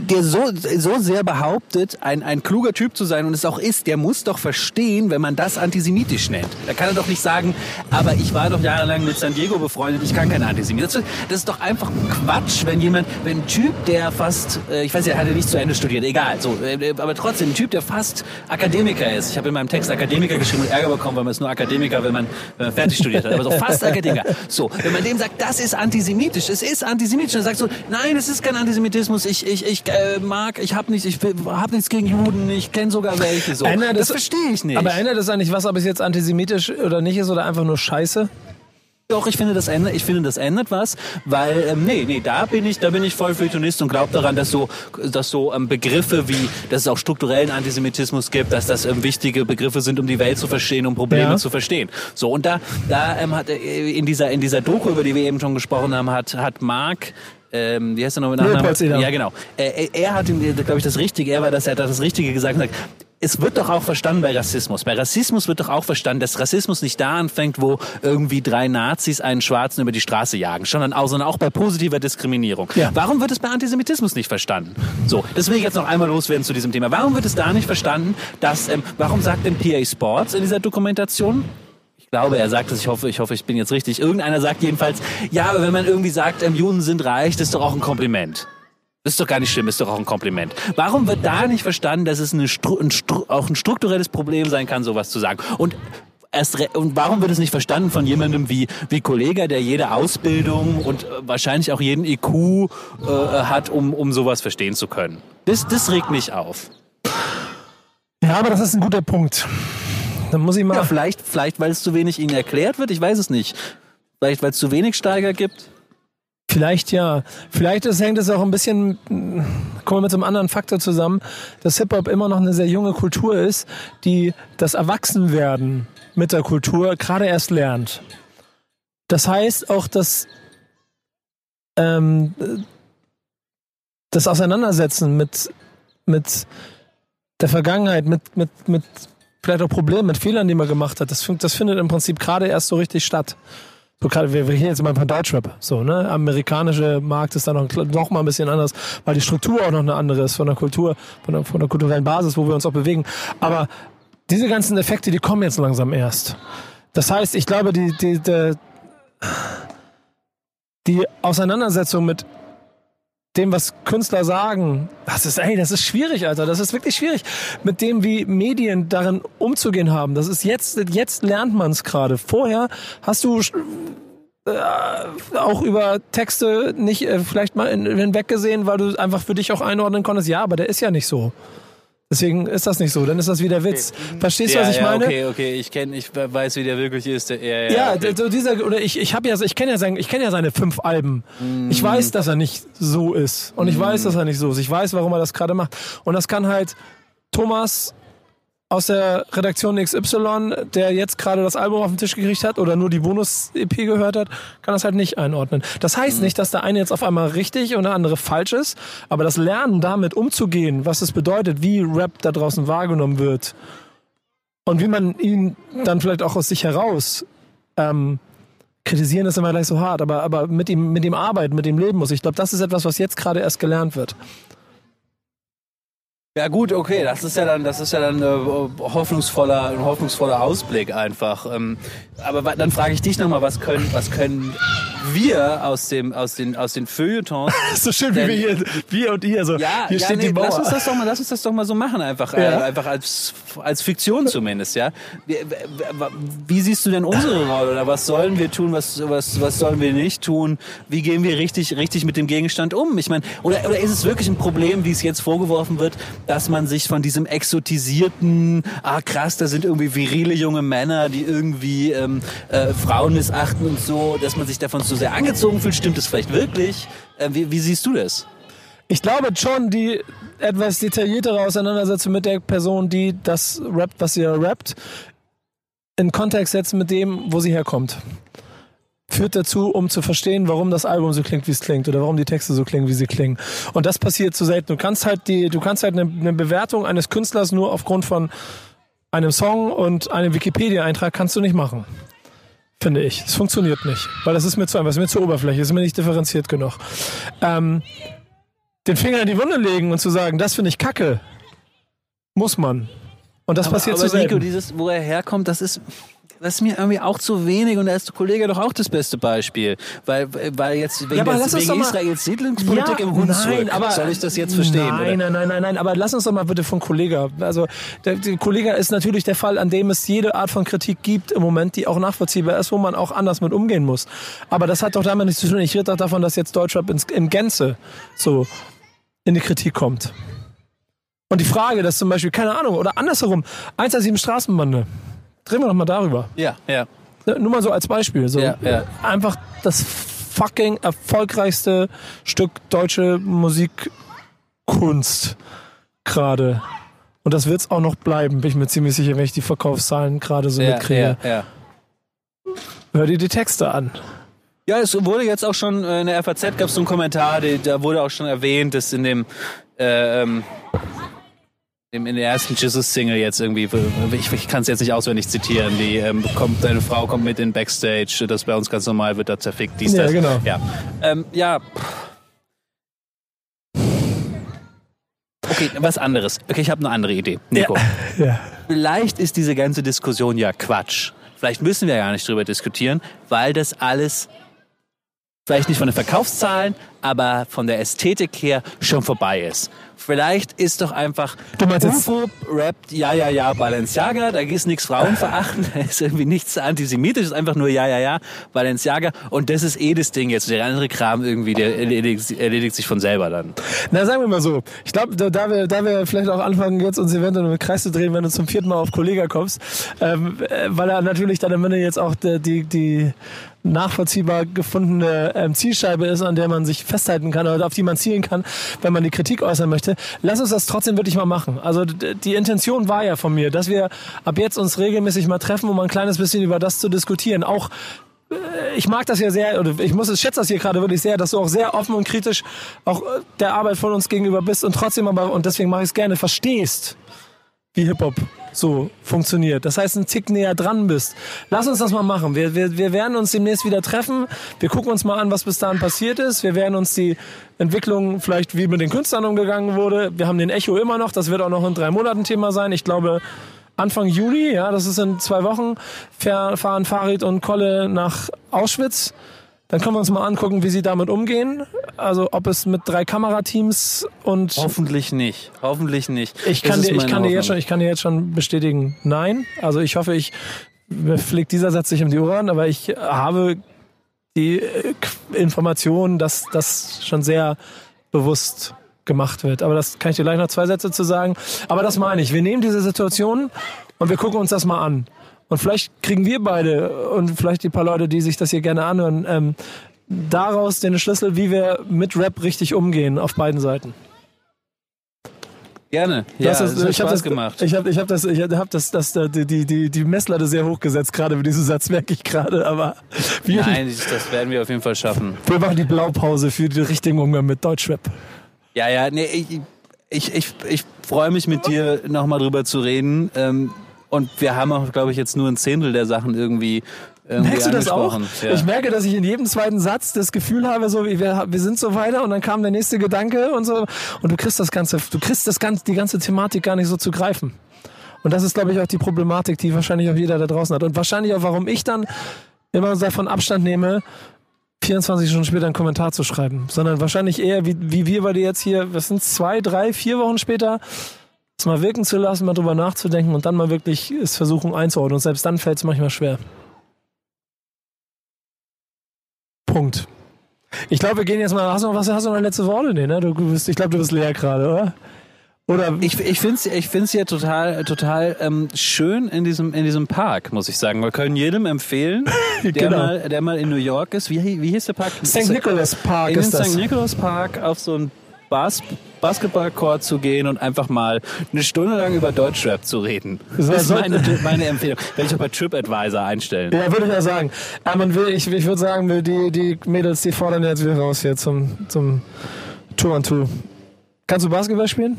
C: der, so, so sehr behauptet, ein, ein kluger Typ zu sein und es auch ist, der muss doch verstehen, wenn man das antisemitisch nennt. Da kann er doch nicht sagen, aber ich war doch jahrelang mit San Diego befreundet, ich kann kein Antisemit. Das, ist doch einfach Quatsch, wenn jemand, wenn ein Typ, der fast, äh, ich weiß ja, er hat ja nicht zu Ende studiert, egal, so, äh, aber trotzdem, ein Typ, der fast Akademiker ist. Ich habe in meinem Text Akademiker geschrieben und Ärger bekommen, weil man ist nur Akademiker, wenn man, wenn man fertig studiert hat, aber so fast Akademiker. So, wenn man dem sagt, das ist antisemitisch, es ist antisemitisch, dann sagst du, nein, es ist kein Antisemitismus, ich, ich, ich äh, mag, ich habe nicht, ich will- hab nichts gegen Juden, ich kenne sogar welche. So.
B: Ändert
C: das
B: es-
C: verstehe ich nicht.
B: Aber ändert es eigentlich was, ob es jetzt antisemitisch oder nicht ist oder einfach nur scheiße?
C: Doch, ich finde, das ändert, ich finde, das ändert was, weil, ähm, nee, nee, da bin ich, da bin ich voll Feuilletonist und glaube daran, dass so, dass so ähm, Begriffe wie, dass es auch strukturellen Antisemitismus gibt, dass das ähm, wichtige Begriffe sind, um die Welt zu verstehen, um Probleme
B: Ja.
C: zu verstehen. So, und da, da ähm, hat, äh, in dieser, in dieser Doku, über die wir eben schon gesprochen haben, hat, hat Mark, ähm, wie heißt er noch mit Nachnamen? Ja, genau. Äh, er- er hat, glaube ich, das Richtige, er war das, er hat das Richtige gesagt und sagt, es wird doch auch verstanden bei Rassismus. Bei Rassismus wird doch auch verstanden, dass Rassismus nicht da anfängt, wo irgendwie drei Nazis einen Schwarzen über die Straße jagen, sondern auch, sondern auch bei positiver Diskriminierung.
B: Ja.
C: Warum wird es bei Antisemitismus nicht verstanden? So, das will ich jetzt noch einmal loswerden zu diesem Thema. Warum wird es da nicht verstanden, dass, ähm, warum sagt denn PA Sports in dieser Dokumentation, glaube, er sagt es, ich hoffe, ich hoffe, ich bin jetzt richtig. Irgendeiner sagt jedenfalls, ja, aber wenn man irgendwie sagt, ähm, Juden sind reich, das ist doch auch ein Kompliment. Das ist doch gar nicht schlimm, ist doch auch ein Kompliment. Warum wird da nicht verstanden, dass es eine Stru ein auch ein strukturelles Problem sein kann, sowas zu sagen? Und erst und warum wird es nicht verstanden von jemandem wie wie Kollege, der jede Ausbildung und äh, wahrscheinlich auch jeden IQ äh, hat, um um sowas verstehen zu können? Das das regt mich auf.
B: Ja, aber das ist ein guter Punkt. Dann muss ich mal.
C: Ja, vielleicht vielleicht weil es zu wenig ihnen erklärt wird, ich weiß es nicht. Vielleicht weil es zu wenig Steiger gibt.
B: Vielleicht ja. Vielleicht ist, hängt es auch ein bisschen, kommen wir mit so einem anderen Faktor zusammen, dass Hip-Hop immer noch eine sehr junge Kultur ist, die das Erwachsenwerden mit der Kultur gerade erst lernt. Das heißt auch, dass ähm, das Auseinandersetzen mit, mit der Vergangenheit, mit, mit, mit vielleicht auch Problemen, mit Fehlern, die man gemacht hat, das, das findet im Prinzip gerade erst so richtig statt. So gerade, wir, reden jetzt mal von Deutschrap. So, ne? Amerikanische Markt ist da noch, noch mal ein bisschen anders, weil die Struktur auch noch eine andere ist von der Kultur, von der, von der kulturellen Basis, wo wir uns auch bewegen. Aber diese ganzen Effekte, die kommen jetzt langsam erst. Das heißt, ich glaube, die, die, die, die Auseinandersetzung mit dem, was Künstler sagen, das ist, ey, das ist schwierig, Alter. Das ist wirklich schwierig. Mit dem, wie Medien darin umzugehen haben. Das ist jetzt, jetzt lernt man es gerade. Vorher hast du äh, auch über Texte nicht äh, vielleicht mal in, hinweg gesehen, weil du einfach für dich auch einordnen konntest. Ja, aber der ist ja nicht so. Deswegen ist das nicht so. Dann ist das wieder Witz. Verstehst du, was ich
C: ja,
B: meine?
C: Okay, okay, ich kenn, ich weiß, wie der wirklich ist. Ja, ja,
B: Ja,
C: okay.
B: so dieser oder ich ich habe ja ich kenne ja sein, ich kenne ja seine fünf Alben. Ich weiß, dass er nicht so ist und ich weiß, dass er nicht so ist. Ich weiß, warum er das gerade macht und das kann halt Thomas aus der Redaktion XY, der jetzt gerade das Album auf den Tisch gekriegt hat oder nur die Bonus-EP gehört hat, kann das halt nicht einordnen. Das heißt nicht, dass der eine jetzt auf einmal richtig und der andere falsch ist, aber das Lernen damit umzugehen, was es bedeutet, wie Rap da draußen wahrgenommen wird und wie man ihn dann vielleicht auch aus sich heraus ähm, kritisieren ist immer gleich so hart, aber, aber mit ihm, mit ihm arbeiten, mit ihm leben muss. Ich glaube, das ist etwas, was jetzt gerade erst gelernt wird.
C: Ja gut, okay, das ist ja dann, das ist ja dann äh, hoffnungsvoller, ein hoffnungsvoller Ausblick einfach. Ähm, aber dann frage ich dich nochmal, was können, was können wir aus dem, aus den, aus den Feuilletons?
B: so schön, wie wir hier, wir und ihr, so,
C: Ja,
B: hier
C: ja,
B: steht
C: nee,
B: die Mauer.
C: lass uns das doch mal, lass uns das doch mal so machen einfach, äh,
B: Ja.
C: einfach als, als Fiktion zumindest, ja. Wie, wie- wie siehst du denn unsere Rolle oder was sollen wir tun, was, was, was sollen wir nicht tun? Wie gehen wir richtig, richtig mit dem Gegenstand um? Ich meine, oder, oder ist es wirklich ein Problem, wie es jetzt vorgeworfen wird, dass man sich von diesem exotisierten, ah krass, da sind irgendwie virile junge Männer, die irgendwie ähm, äh, Frauen missachten und so, dass man sich davon zu sehr angezogen fühlt? Stimmt es vielleicht wirklich? Äh, wie, wie siehst du das?
B: Ich glaube schon, die etwas detailliertere Auseinandersetzung mit der Person, die das rappt, was sie rappt, in Kontext setzen mit dem, wo sie herkommt. Führt dazu, um zu verstehen, warum das Album so klingt, wie es klingt, oder warum die Texte so klingen, wie sie klingen. Und das passiert zu selten. Du kannst halt die, du kannst halt eine, eine Bewertung eines Künstlers nur aufgrund von einem Song und einem Wikipedia-Eintrag kannst du nicht machen. Finde ich. Es funktioniert nicht. Weil das ist mir zu einfach, es ist mir zu oberflächlich, es ist mir nicht differenziert genug. Ähm, den Finger in die Wunde legen und zu sagen, das finde ich kacke, muss man. Und das passiert
C: aber
B: zu
C: Nico, dieses, wo er herkommt, das ist, das ist mir irgendwie auch zu wenig und da ist der Kollege doch auch das beste Beispiel. Weil, weil jetzt wegen,
B: Ja, aber uns
C: wegen
B: mal-
C: Israels Siedlungspolitik im Hunsrück, soll ich das jetzt verstehen?
B: Nein,
C: oder?
B: nein, nein, nein, nein. Aber lass uns doch mal bitte von Kollega. Also der, der Kollega ist natürlich der Fall, an dem es jede Art von Kritik gibt im Moment, die auch nachvollziehbar ist, wo man auch anders mit umgehen muss. Aber das hat doch damit nichts zu tun. Ich rede doch davon, dass jetzt Deutschrap ins, in Gänze so in die Kritik kommt. Und die Frage, dass zum Beispiel, keine Ahnung, oder andersherum, 117 Straßenbande. Drehen wir doch mal darüber.
C: Ja, ja.
B: Ne, Nur mal so als Beispiel. So.
C: Ja, ja.
B: Einfach das fucking erfolgreichste Stück deutsche Musikkunst gerade. Und das wird's auch noch bleiben, bin ich mir ziemlich sicher, wenn ich die Verkaufszahlen gerade so
C: Ja,
B: mitkriege.
C: ja, ja.
B: Hör dir die Texte an.
C: Ja, es wurde jetzt auch schon äh, in der FAZ gab es so einen Kommentar, da wurde auch schon erwähnt, dass in dem äh, ähm, in der ersten Jesus-Single jetzt irgendwie, ich, ich kann es jetzt nicht auswendig zitieren, die ähm, kommt, deine Frau kommt mit in Backstage, das bei uns ganz normal wird da zerfickt, dies,
B: Ja,
C: das.
B: genau.
C: Ja, ähm, ja. Okay, was anderes. Okay, ich habe eine andere Idee. Nico,
B: Ja.
C: vielleicht ist diese ganze Diskussion ja Quatsch. Vielleicht müssen wir gar nicht drüber diskutieren, weil das alles vielleicht nicht von den Verkaufszahlen, aber von der Ästhetik her schon vorbei ist. Vielleicht ist doch einfach
B: Du meinst jetzt-
C: UFO rappt ja ja ja Balenciaga, da ist nichts Frauenverachten, da ist irgendwie nichts antisemitisch, ist einfach nur ja ja ja Balenciaga und das ist eh das Ding jetzt. Der andere Kram irgendwie, der erledigt, erledigt sich von selber dann.
B: Na, sagen wir mal so. Ich glaube, da, da, wir, da wir vielleicht auch anfangen, jetzt uns eventuell im Kreis zu drehen, wenn du zum vierten Mal auf Kollega kommst, ähm, äh, weil er natürlich dann am Ende jetzt auch die, die nachvollziehbar gefundene ähm, Zielscheibe ist, an der man sich festhalten kann oder auf die man zielen kann, wenn man die Kritik äußern möchte. Lass uns das trotzdem wirklich mal machen. Also die Intention war ja von mir, dass wir ab jetzt uns regelmäßig mal treffen, um ein kleines bisschen über das zu diskutieren. Auch ich mag das ja sehr, oder ich muss es schätze das hier gerade wirklich sehr, dass du auch sehr offen und kritisch auch äh, der Arbeit von uns gegenüber bist und trotzdem aber, und deswegen mache ich es gerne, verstehst, wie Hip-Hop so funktioniert. Das heißt, ein Tick näher dran bist. Lass uns das mal machen. Wir, wir, wir werden uns demnächst wieder treffen. Wir gucken uns mal an, was bis dahin passiert ist. Wir werden uns die Entwicklung vielleicht, wie mit den Künstlern umgegangen wurde. Wir haben den Echo immer noch. Das wird auch noch in drei Monaten Thema sein. Ich glaube, Anfang Juli, ja, das ist in zwei Wochen, fahr- fahren Farid und Kolle nach Auschwitz. Dann können wir uns mal angucken, wie sie damit umgehen. Also ob es mit drei Kamerateams und
C: Hoffentlich nicht. Hoffentlich nicht.
B: ich kann, dir, ich, kann dir jetzt schon, ich kann dir jetzt schon bestätigen, nein. Also ich hoffe, ich mir fliegt dieser Satz nicht um die Ohren, aber ich habe die äh, Information, dass das schon sehr bewusst gemacht wird. Aber das kann ich dir gleich noch zwei Sätze zu sagen. Aber das meine ich. Wir nehmen diese Situation und wir gucken uns das mal an. Und vielleicht kriegen wir beide und vielleicht die paar Leute, die sich das hier gerne anhören, ähm, daraus den Schlüssel, wie wir mit Rap richtig umgehen auf beiden Seiten.
C: Gerne. Ja,
B: Das
C: das hat
B: ich habe das
C: gemacht.
B: Ich habe ich hab das, ich hab das, das, das die, die, die Messlatte sehr hoch gesetzt, gerade mit diesem Satz merke ich gerade. Aber wir,
C: Nein, das werden wir auf jeden Fall schaffen.
B: wir machen die Blaupause für den richtigen Umgang mit Deutschrap.
C: Ja, ja, nee, ich, ich, ich, ich freue mich mit dir nochmal drüber zu reden. Ähm, und wir haben auch, glaube ich, jetzt nur ein Zehntel der Sachen irgendwie,
B: Merkst du das auch?
C: Ja.
B: Ich merke, dass ich in jedem zweiten Satz das Gefühl habe, so wie wir, wir sind so weiter und dann kam der nächste Gedanke und so und du kriegst das ganze, du kriegst das ganze, die ganze Thematik gar nicht so zu greifen. Und das ist, glaube ich, auch die Problematik, die wahrscheinlich auch jeder da draußen hat und wahrscheinlich auch, warum ich dann immer davon Abstand nehme, 24 Stunden später einen Kommentar zu schreiben, sondern wahrscheinlich eher, wie, wie wir bei dir jetzt hier, was sind zwei, drei, vier Wochen später, es mal wirken zu lassen, mal drüber nachzudenken und dann mal wirklich es versuchen einzuordnen. Und selbst dann fällt es manchmal schwer. Punkt. Ich glaube, wir gehen jetzt mal. Hast du noch was? Hast du noch letzte Worte? Nee, ne? Du bist, ich glaube, du bist leer gerade, oder? Oder
C: Ich, ich finde es ich find's hier total, total ähm, schön in diesem, in diesem Park, muss ich sagen. Wir können jedem empfehlen, der,
B: Genau.
C: mal, der mal in New York ist. Wie, wie hieß der Park?
B: St. Nicholas Park
C: in den
B: ist das.
C: St. Nicholas Park auf so ein Bas Basketballcourt zu gehen und einfach mal eine Stunde lang über Deutschrap zu reden.
B: Das
C: ist
B: so-
C: meine, meine Empfehlung. Werde ich auch bei TripAdvisor einstellen.
B: Ja, würde ich ja sagen. Aber man will, ich, ich würde sagen, die, die Mädels, die fordern jetzt wieder raus hier zum, zum Tour an Tour. Kannst du Basketball spielen?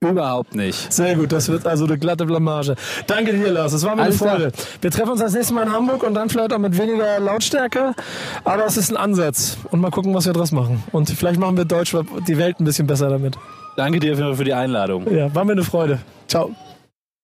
C: Überhaupt nicht.
B: Sehr gut, das wird also eine glatte Blamage. Danke dir, Lars. Das war mir eine
C: Alles klar.
B: Freude. Wir treffen uns das nächste Mal in Hamburg und dann vielleicht auch mit weniger Lautstärke. Aber es ist ein Ansatz. Und mal gucken, was wir draus machen. Und vielleicht machen wir Deutsch die Welt ein bisschen besser damit.
C: Danke dir für die Einladung.
B: Ja, war mir eine Freude. Ciao.